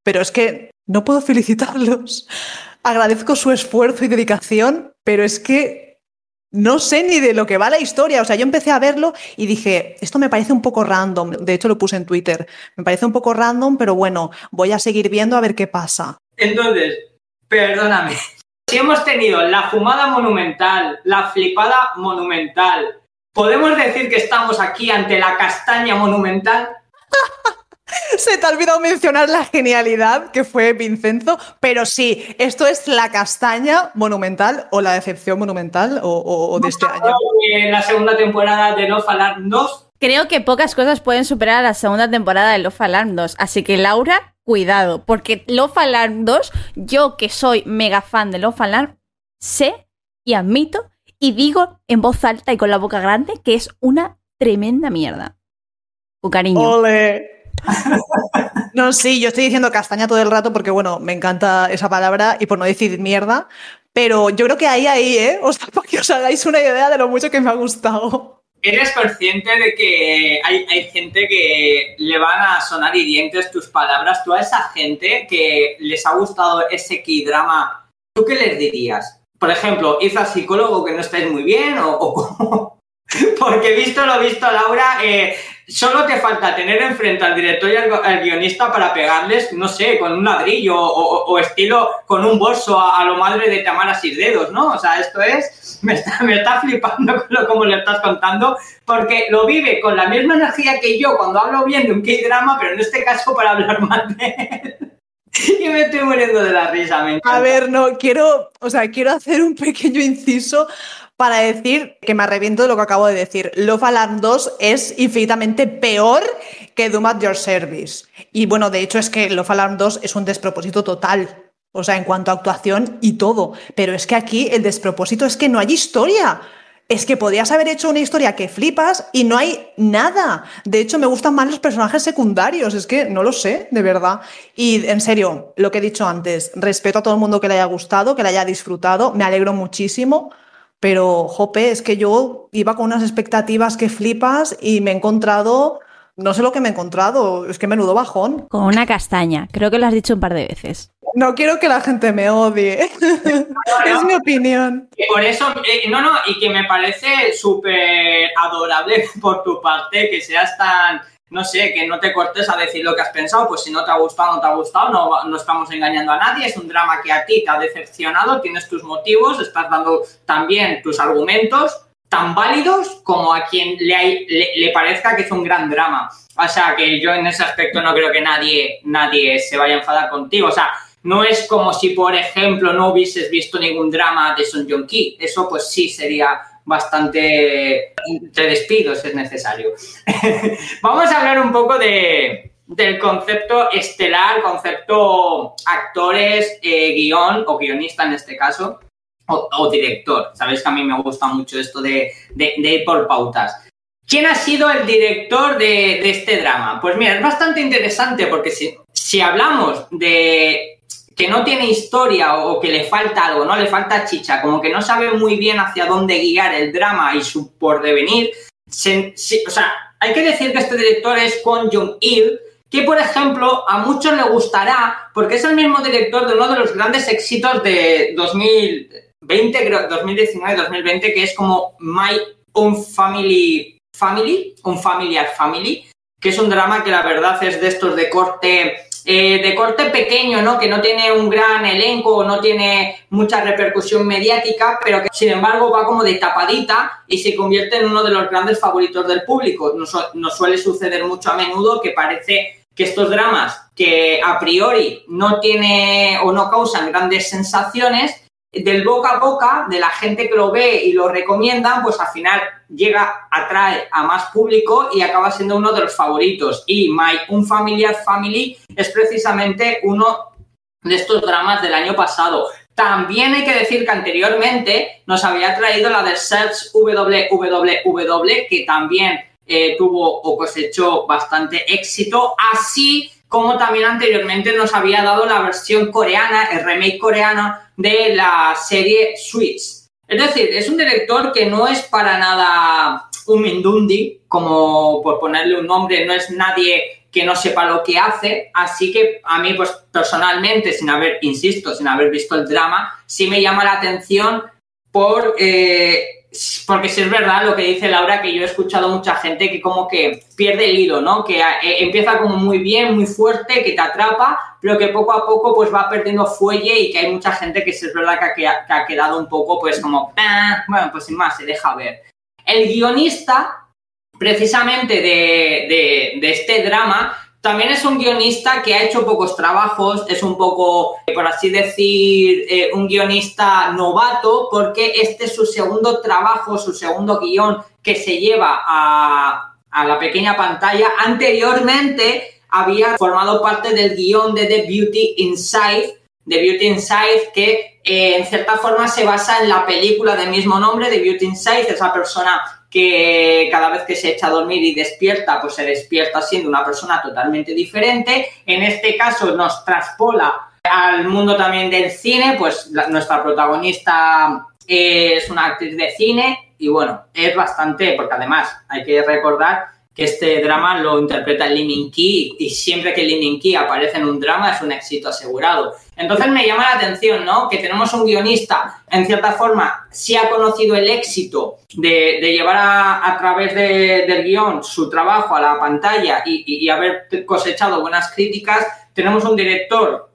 Pero es que no puedo felicitarlos. Agradezco su esfuerzo y dedicación, pero es que no sé ni de lo que va la historia. O sea, yo empecé a verlo y dije, esto me parece un poco random. De hecho, lo puse en Twitter. Me parece un poco random, pero bueno, voy a seguir viendo a ver qué pasa. Entonces, perdóname. Si hemos tenido la fumada monumental, la flipada monumental, ¿podemos decir que estamos aquí ante la castaña monumental? *laughs* Se te ha olvidado mencionar la genialidad que fue Vincenzo, pero sí, esto es la castaña monumental o la decepción monumental o, de este año. En la segunda temporada de Love Alarm 2. Creo que pocas cosas pueden superar a la segunda temporada de Love Alarm 2, así que Laura, cuidado, porque Love Alarm 2, yo que soy mega fan de Love Alarm, sé y admito y digo en voz alta y con la boca grande que es una tremenda mierda. Con cariño. ¡Ole! *laughs* No, sí, yo estoy diciendo castaña todo el rato porque, bueno, me encanta esa palabra y por no decir mierda, pero yo creo que ahí, ahí, ¿eh? O sea, *laughs* para que os hagáis una idea de lo mucho que me ha gustado. ¿Eres consciente de que hay, hay, gente que le van a sonar hirientes tus palabras? Tú a esa gente que les ha gustado ese K-drama, ¿tú qué les dirías? Por ejemplo, ¿ir al psicólogo que no estáis muy bien o, o cómo? *laughs* Porque visto lo visto, Laura, eh, solo te falta tener enfrente al director y al, guionista para pegarles, no sé, con un ladrillo o, estilo con un bolso a, lo madre de Tamara Sis Dedos, ¿no? O sea, esto es, *laughs* me está, me está flipando con lo como le estás contando, porque lo vive con la misma energía que yo cuando hablo bien de un K-drama, pero en este caso para hablar mal de él. *laughs* y me estoy muriendo de la risa, me A ver, no, quiero, o sea, quiero hacer un pequeño inciso para decir que me arrepiento de lo que acabo de decir. Love Alarm 2 es infinitamente peor que Doom at Your Service. Y bueno, de hecho es que Love Alarm 2 es un despropósito total. O sea, en cuanto a actuación y todo. Pero es que aquí el despropósito es que no hay historia. Es que podías haber hecho una historia que flipas y no hay nada. De hecho, me gustan más los personajes secundarios. Es que no lo sé, de verdad. Y en serio, lo que he dicho antes, respeto a todo el mundo que le haya gustado, que le haya disfrutado. Me alegro muchísimo pero, jope, es que yo iba con unas expectativas que flipas y me he encontrado, no sé lo que me he encontrado, es que menudo bajón. Con una castaña, creo que lo has dicho un par de veces. No quiero que la gente me odie, *laughs* es mi opinión. Y por eso, eh, no, no, y que me parece súper adorable *laughs* por tu parte que seas tan no sé, que no te cortes a decir lo que has pensado, pues si no te ha gustado, no te ha gustado, no, estamos engañando a nadie, es un drama que a ti te ha decepcionado, tienes tus motivos, estás dando también tus argumentos tan válidos como a quien le, parezca que es un gran drama. O sea, que yo en ese aspecto no creo que nadie, nadie se vaya a enfadar contigo. O sea, no es como si, por ejemplo, no hubieses visto ningún drama de Son Jong Ki. Eso pues sí sería bastante... Te despido si es necesario. *laughs* Vamos a hablar un poco de, del concepto estelar, concepto actores, eh, guion o guionista en este caso, o, director. Sabéis que a mí me gusta mucho esto de, de, ir por pautas. ¿Quién ha sido el director de, de, este drama? Pues mira, es bastante interesante porque si, si hablamos de que no tiene historia o que le falta algo, ¿no? Le falta chicha, como que no sabe muy bien hacia dónde guiar el drama y su pordevenir. o sea, hay que decir que este director es Kwon Jong-il, que por ejemplo a muchos le gustará porque es el mismo director de uno de los grandes éxitos de 2020, 2019-2020, que es como My Own Family Family, un Family, que es un drama que la verdad es de estos de corte eh, de corte pequeño, ¿no? Que no tiene un gran elenco, no tiene mucha repercusión mediática, pero que sin embargo va como de tapadita y se convierte en uno de los grandes favoritos del público. Nos, nos suele suceder mucho a menudo que parece que estos dramas que a priori no tiene o no causan grandes sensaciones, del boca a boca, de la gente que lo ve y lo recomienda, pues al final llega, atrae a más público y acaba siendo uno de los favoritos. Y My Un Familiar Family es precisamente uno de estos dramas del año pasado. También hay que decir que anteriormente nos había traído la de Search WWW, que también eh, tuvo o cosechó bastante éxito, así como también anteriormente nos había dado la versión coreana, el remake coreano de la serie Switch. Es decir, es un director que no es para nada un Mindundi, como por ponerle un nombre, no es nadie que no sepa lo que hace, así que a mí, pues personalmente, sin haber, insisto, sin haber visto el drama, sí me llama la atención por, eh, porque si es verdad lo que dice Laura, que yo he escuchado mucha gente que como que pierde el hilo, ¿no? Que eh, empieza como muy bien, muy fuerte, que te atrapa, pero que poco a poco pues va perdiendo fuelle y que hay mucha gente que si es verdad que ha, que ha quedado un poco pues como, ah", bueno, pues sin más, se deja ver. El guionista, precisamente de, este drama, también es un guionista que ha hecho pocos trabajos, es un poco, por así decir, eh, un guionista novato, porque este es su segundo trabajo, su segundo guion que se lleva a, a la pequeña pantalla. Anteriormente había formado parte del guion de The Beauty Inside, The Beauty Inside, que eh, en cierta forma se basa en la película del mismo nombre, The Beauty Inside, esa persona que cada vez que se echa a dormir y despierta, pues se despierta siendo una persona totalmente diferente. En este caso nos traspola al mundo también del cine, pues nuestra protagonista es una actriz de cine y bueno, es bastante, porque además hay que recordar que este drama lo interpreta Lee Min Ki y siempre que Lee Min Ki aparece en un drama es un éxito asegurado. Entonces me llama la atención, ¿no? Que tenemos un guionista, en cierta forma, si ha conocido el éxito de, llevar a, través del guion su trabajo a la pantalla y, y haber cosechado buenas críticas. Tenemos un director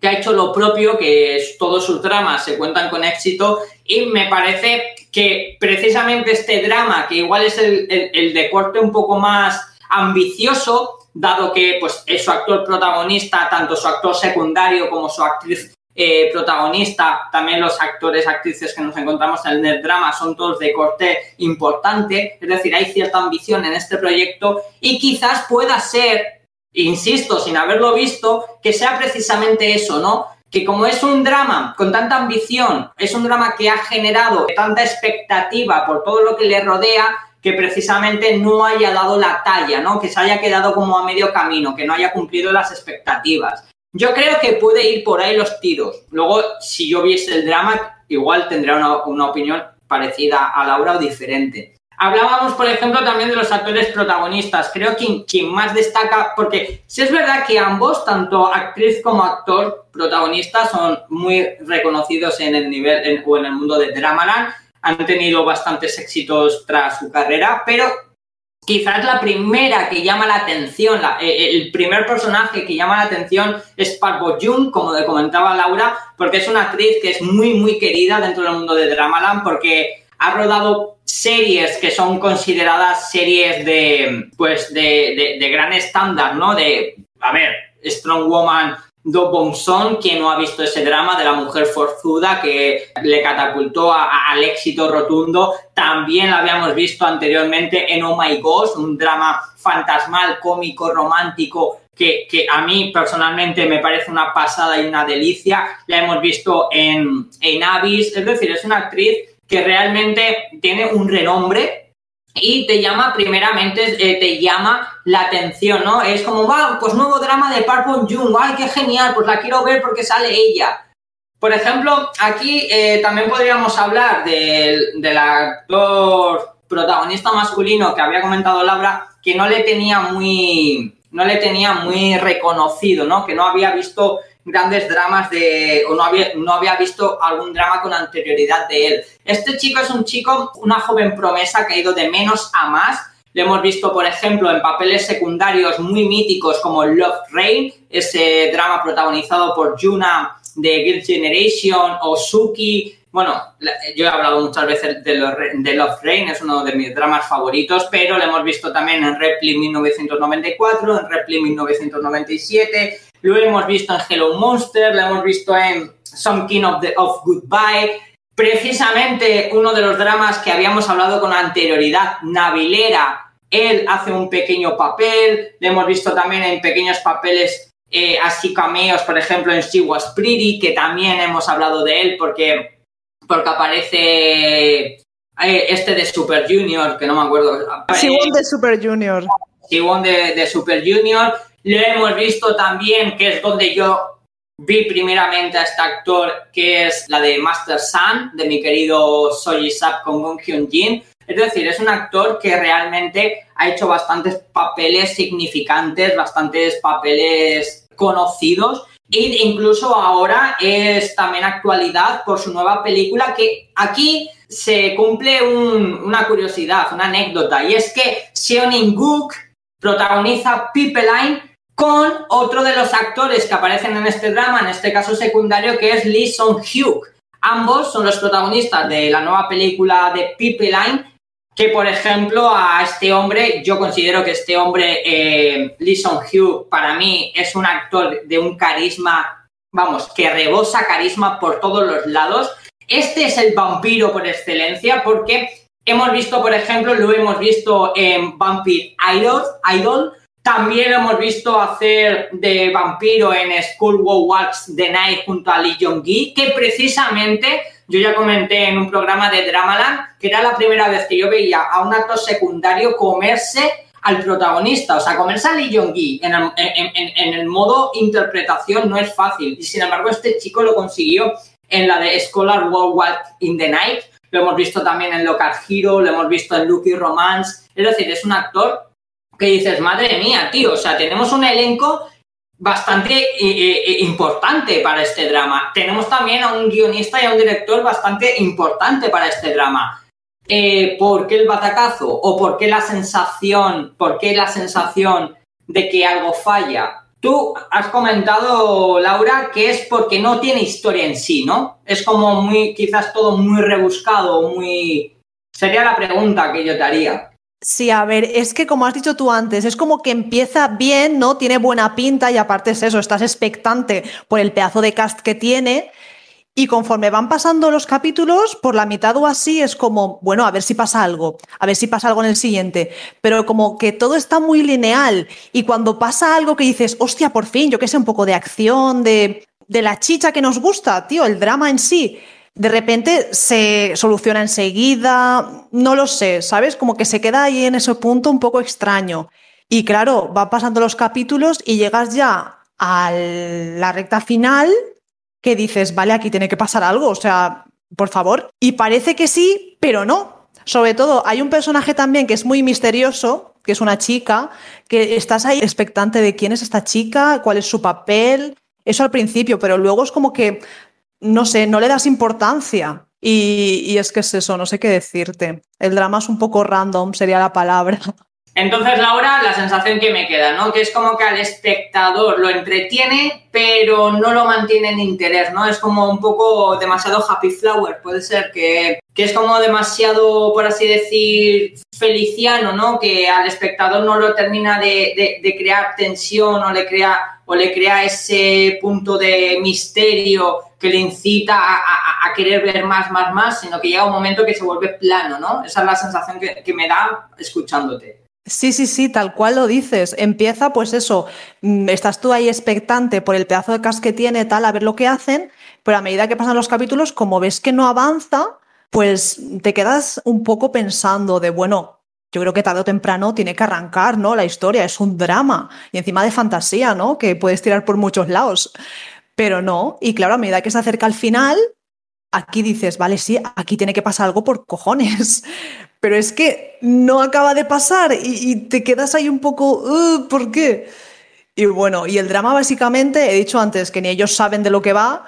que ha hecho lo propio, que todos sus dramas se cuentan con éxito y me parece que precisamente este drama, que igual es el, de corte un poco más ambicioso, dado que pues, es su actor protagonista, tanto su actor secundario como su actriz eh, protagonista, también los actores, actrices que nos encontramos en el drama son todos de corte importante, es decir, hay cierta ambición en este proyecto y quizás pueda ser, insisto, sin haberlo visto, que sea precisamente eso, ¿no? que como es un drama con tanta ambición, es un drama que ha generado tanta expectativa por todo lo que le rodea, que precisamente no haya dado la talla, ¿no? Que se haya quedado como a medio camino, que no haya cumplido las expectativas. Yo creo que puede ir por ahí los tiros. Luego, si yo viese el drama, igual tendría una, opinión parecida a Laura o diferente. Hablábamos, por ejemplo, también de los actores protagonistas. Creo que quien más destaca, porque si es verdad que ambos, tanto actriz como actor protagonista, son muy reconocidos en el nivel o en el mundo de Dramaland, han tenido bastantes éxitos tras su carrera, pero quizás la primera que llama la atención, eh, el primer personaje que llama la atención es Park Bo Jung, como le comentaba Laura, porque es una actriz que es muy, muy querida dentro del mundo de Dramaland, porque ha rodado series que son consideradas series de, pues, de, gran estándar, ¿no? De, a ver, Strong Woman, Do Bong Son, quien no ha visto ese drama de la mujer forzuda que le catapultó al éxito rotundo, también la habíamos visto anteriormente en Oh My Ghost, un drama fantasmal, cómico, romántico, que, que, a mí personalmente me parece una pasada y una delicia. La hemos visto en, en Abyss, es decir, es una actriz que realmente tiene un renombre y te llama primeramente, eh, te llama la atención, ¿no? Es como, va, pues nuevo drama de Park Jung, ay, qué genial, pues la quiero ver porque sale ella. Por ejemplo, aquí eh, también podríamos hablar del, del actor protagonista masculino que había comentado Laura, que no le tenía muy, no le tenía muy reconocido, ¿no? Que no había visto grandes dramas de, o no había, no había visto algún drama con anterioridad de él. Este chico es un chico, una joven promesa que ha ido de menos a más. Lo hemos visto, por ejemplo, en papeles secundarios muy míticos como Love Rain, ese drama protagonizado por Yuna de Guild Generation o Suki. Bueno, yo he hablado muchas veces de, Love Rain, es uno de mis dramas favoritos, pero lo hemos visto también en Repli 1994, en Repli 1997, lo hemos visto en Hello Monster, lo hemos visto en Some King of, the, of Goodbye. Precisamente uno de los dramas que habíamos hablado con anterioridad, Navilera, él hace un pequeño papel, lo hemos visto también en pequeños papeles eh, así cameos, por ejemplo en She Was Pretty, que también hemos hablado de él porque, porque aparece eh, este de Super Junior, que no me acuerdo. Siwon de Super Junior. Siwon de, de Super Junior. Lo hemos visto también, que es donde yo vi primeramente a este actor, que es la de Master Sun, de mi querido Soji Sap con Gong Hyun Jin. Es decir, es un actor que realmente ha hecho bastantes papeles significantes, bastantes papeles conocidos e incluso ahora es también actualidad por su nueva película que aquí se cumple una curiosidad, una anécdota y es que Seonin Gook protagoniza Pipeline con otro de los actores que aparecen en este drama, en este caso secundario, que es Lee Song-hyuk. Ambos son los protagonistas de la nueva película de Pipeline que, por ejemplo, a este hombre, yo considero que este hombre, eh, Lee Song-hyuk, para mí es un actor de un carisma, vamos, que rebosa carisma por todos los lados. Este es el vampiro por excelencia porque hemos visto, por ejemplo, lo hemos visto en Vampire Idol, Idol también lo hemos visto hacer de vampiro en School Walks the Night junto a Lee Jong-gi, que precisamente yo ya comenté en un programa de Dramaland que era la primera vez que yo veía a un actor secundario comerse al protagonista, o sea, comerse a Lee Jong-gi en, en, el modo interpretación no es fácil. Y sin embargo este chico lo consiguió en la de Scholar World in the Night, lo hemos visto también en Local Hero, lo hemos visto en Lucky Romance, es decir, es un actor que dices, madre mía, tío, o sea, tenemos un elenco bastante eh, eh, eh, importante para este drama. Tenemos también a un guionista y a un director bastante importante para este drama. ¿Por qué el batacazo? ¿O por qué la sensación, por qué la sensación de que algo falla? Tú has comentado, Laura, que es porque no tiene historia en sí, ¿no? Es como muy, quizás todo muy rebuscado, muy... Sería la pregunta que yo te haría. Sí, a ver, es que como has dicho tú antes, es como que empieza bien, ¿no? Tiene buena pinta y aparte es eso, estás expectante por el pedazo de cast que tiene. Y conforme van pasando los capítulos, por la mitad o así es como, bueno, a ver si pasa algo, a ver si pasa algo en el siguiente. Pero como que todo está muy lineal. Y cuando pasa algo que dices, hostia, por fin, yo qué sé, un poco de acción, de, de la chicha que nos gusta, tío, el drama en sí, de repente se soluciona enseguida, no lo sé, ¿sabes? Como que se queda ahí en ese punto un poco extraño. Y claro, van pasando los capítulos y llegas ya a la recta final que dices, vale, aquí tiene que pasar algo, o sea, por favor. Y parece que sí, pero no. Sobre todo, hay un personaje también que es muy misterioso, que es una chica, que estás ahí expectante de quién es esta chica, cuál es su papel. Eso al principio, pero luego es como que no sé, no le das importancia. Y, es que es eso, no sé qué decirte. El drama es un poco random, sería la palabra. Entonces, Laura, la sensación que me queda, ¿no? Que es como que al espectador lo entretiene, pero no lo mantiene en interés, ¿no? Es como un poco demasiado happy flower, puede ser que, es como demasiado, por así decir, feliciano, ¿no? Que al espectador no lo termina de, de crear tensión le crea, o le crea ese punto de misterio que le incita a, querer ver más, más, más, sino que llega un momento que se vuelve plano, ¿no? Esa es la sensación que, me da escuchándote. Sí, sí, sí, tal cual lo dices. Empieza, pues eso, mm, estás tú ahí expectante por el pedazo de cas que tiene, tal, a ver lo que hacen, pero a medida que pasan los capítulos, como ves que no avanza, pues te quedas un poco pensando de, bueno, yo creo que tarde o temprano tiene que arrancar, ¿no? La historia es un drama y encima de fantasía, ¿no? Que puedes tirar por muchos lados pero no. Y claro, a medida que se acerca al final, aquí dices, vale, sí, aquí tiene que pasar algo por cojones. *laughs* Pero es que no acaba de pasar y, te quedas ahí un poco, ¿por qué? Y bueno, y el drama básicamente, he dicho antes que ni ellos saben de lo que va,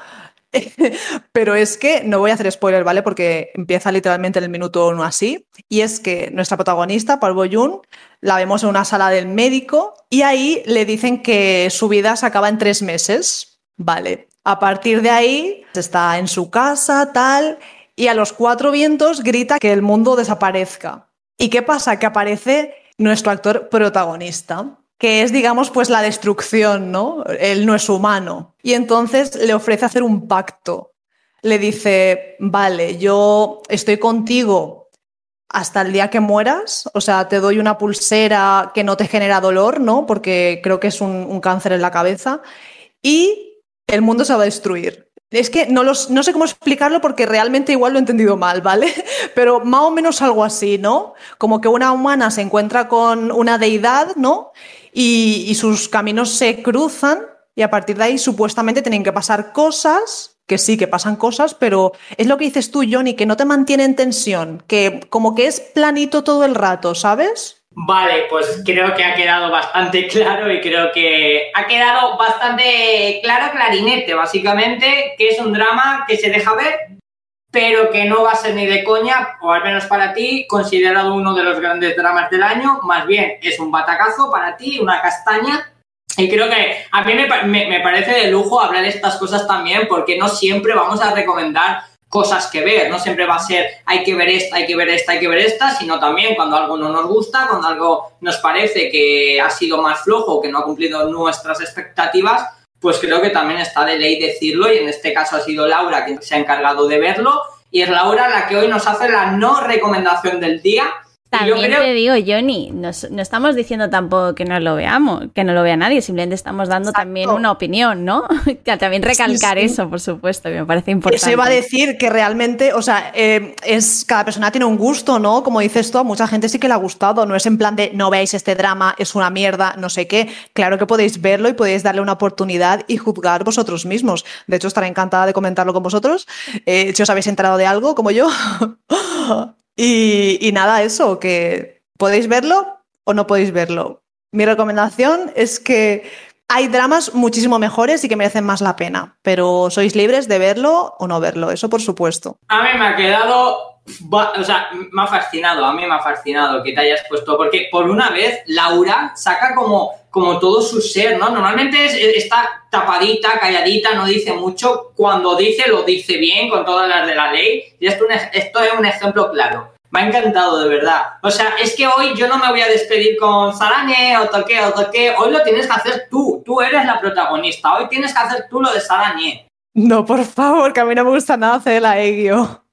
*laughs* pero es que no voy a hacer spoiler, ¿vale? Porque empieza literalmente en el minuto uno así. Y es que nuestra protagonista, Paul Boyun, la vemos en una sala del médico y ahí le dicen que su vida se acaba en tres meses. Vale. A partir de ahí está en su casa, tal, y a los cuatro vientos grita que el mundo desaparezca. ¿Y qué pasa? Que aparece nuestro actor protagonista, que es, digamos, pues la destrucción, ¿no? Él no es humano. Y entonces le ofrece hacer un pacto. Le dice, vale, yo estoy contigo hasta el día que mueras, o sea, te doy una pulsera que no te genera dolor, ¿no? Porque creo que es un, un cáncer en la cabeza. Y el mundo se va a destruir. Es que no, los, no sé cómo explicarlo porque realmente igual lo he entendido mal, ¿vale? *laughs* Pero más o menos algo así, ¿no? Como que una humana se encuentra con una deidad, ¿no? Y, y sus caminos se cruzan y a partir de ahí supuestamente tienen que pasar cosas, que sí, que pasan cosas, pero es lo que dices tú, Johnny, que no te mantiene en tensión, que como que es planito todo el rato, ¿sabes? Vale, pues creo que ha quedado bastante *laughs* claro y creo que ha quedado bastante claro, clarinete, básicamente, que es un drama que se deja ver, pero que no va a ser ni de coña, o al menos para ti, considerado uno de los grandes dramas del año, más bien es un batacazo para ti, una castaña. Y creo que a mí me, me parece de lujo hablar estas cosas también, porque no siempre vamos a recomendar cosas que ver, no siempre va a ser hay que ver esta, hay que ver esta, hay que ver esta, sino también cuando algo no nos gusta, cuando algo nos parece que ha sido más flojo, que no ha cumplido nuestras expectativas, pues creo que también está de ley decirlo y en este caso ha sido Laura quien se ha encargado de verlo y es Laura la que hoy nos hace la no recomendación del día también te digo, Johnny, no, estamos diciendo tampoco que no lo veamos, que no lo vea nadie, simplemente estamos dando también una opinión, ¿no? *laughs* también recalcar eso, por supuesto, me parece importante. Se va a decir que realmente, o sea, eh, es cada persona tiene un gusto, ¿no? Como dices tú, a mucha gente sí que le ha gustado, no es en plan de no veáis este drama, es una mierda, no sé qué. Claro que podéis verlo y podéis darle una oportunidad y juzgar vosotros mismos. De hecho, estaré encantada de comentarlo con vosotros. Eh, si os habéis enterado de algo, como yo. *laughs* Y, nada, eso, que podéis verlo o no podéis verlo. Mi recomendación es que hay dramas muchísimo mejores y que merecen más la pena, pero sois libres de verlo o no verlo, eso por supuesto. A mí me ha quedado, o sea, me ha fascinado, a mí me ha fascinado que te hayas puesto, porque por una vez Laura saca como, como todo su ser, ¿no? Normalmente está tapadita, calladita, no dice mucho, cuando dice lo dice bien, con todas las de la ley, y esto, esto es un ejemplo claro. Me ha encantado, de verdad. O sea, es que hoy yo no me voy a despedir con Sarañe o toque o toque. Hoy lo tienes que hacer tú. Tú eres la protagonista. Hoy tienes que hacer tú lo de Sarañe. No, por favor, que a mí no me gusta nada hacer el aegio.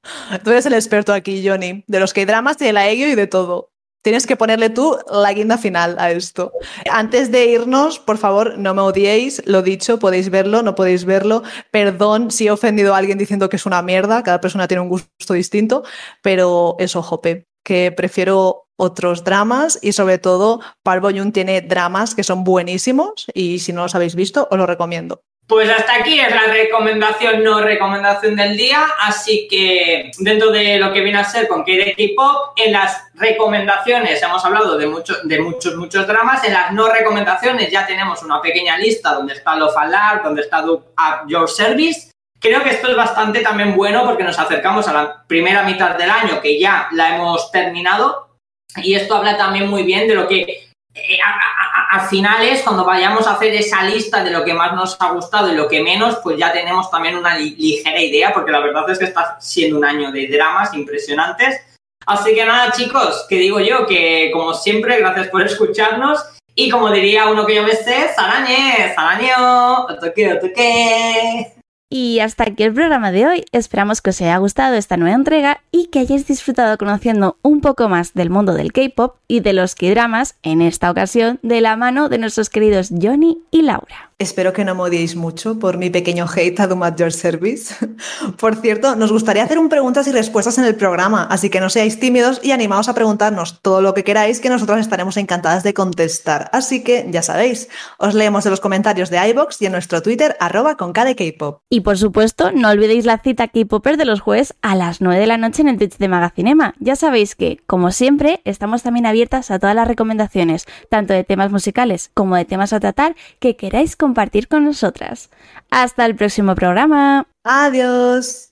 Tú eres el experto aquí, Johnny. De los que hay dramas, de la aegio y de todo. Tienes que ponerle tú la guinda final a esto. Antes de irnos, por favor, no me odiéis. Lo dicho, podéis verlo, no podéis verlo. Perdón si he ofendido a alguien diciendo que es una mierda. Cada persona tiene un gusto distinto. Pero eso, Jope, que prefiero otros dramas y sobre todo Parvo Yun tiene dramas que son buenísimos y si no los habéis visto os lo recomiendo. Pues hasta aquí es la recomendación, no recomendación del día. Así que dentro de lo que viene a ser con K-Pop, en las recomendaciones hemos hablado de, muchos, de muchos, muchos dramas. En las no recomendaciones ya tenemos una pequeña lista donde está Love Alarm, donde está At Your Service. Creo que esto es bastante también bueno porque nos acercamos a la primera mitad del año que ya la hemos terminado. Y esto habla también muy bien de lo que eh, a, finales, cuando vayamos a hacer esa lista de lo que más nos ha gustado y lo que menos, pues ya tenemos también una ligera idea, porque la verdad es que está siendo un año de dramas impresionantes. Así que nada, chicos, que digo yo, que como siempre, gracias por escucharnos. Y como diría uno que yo me sé, Zarañe, Zarañeo, toque, toque. Y hasta aquí el programa de hoy. Esperamos que os haya gustado esta nueva entrega y que hayáis disfrutado conociendo un poco más del mundo del K-pop y de los K-dramas, en esta ocasión de la mano de nuestros queridos Johnny y Laura. Espero que no me odiéis mucho por mi pequeño hate a Doom at Your Service. *laughs* por cierto, nos gustaría hacer un preguntas y respuestas en el programa, así que no seáis tímidos y animaos a preguntarnos todo lo que queráis, que nosotros estaremos encantadas de contestar. Así que ya sabéis, os leemos en los comentarios de iBox y en nuestro Twitter, arroba con K-pop. Y por supuesto, no olvidéis la cita K-Popper de los jueves a las 9 de la noche en el Twitch de Magacinema. Ya sabéis que, como siempre, estamos también abiertas a todas las recomendaciones, tanto de temas musicales como de temas a tratar que queráis compartir con nosotras. Hasta el próximo programa. Adiós.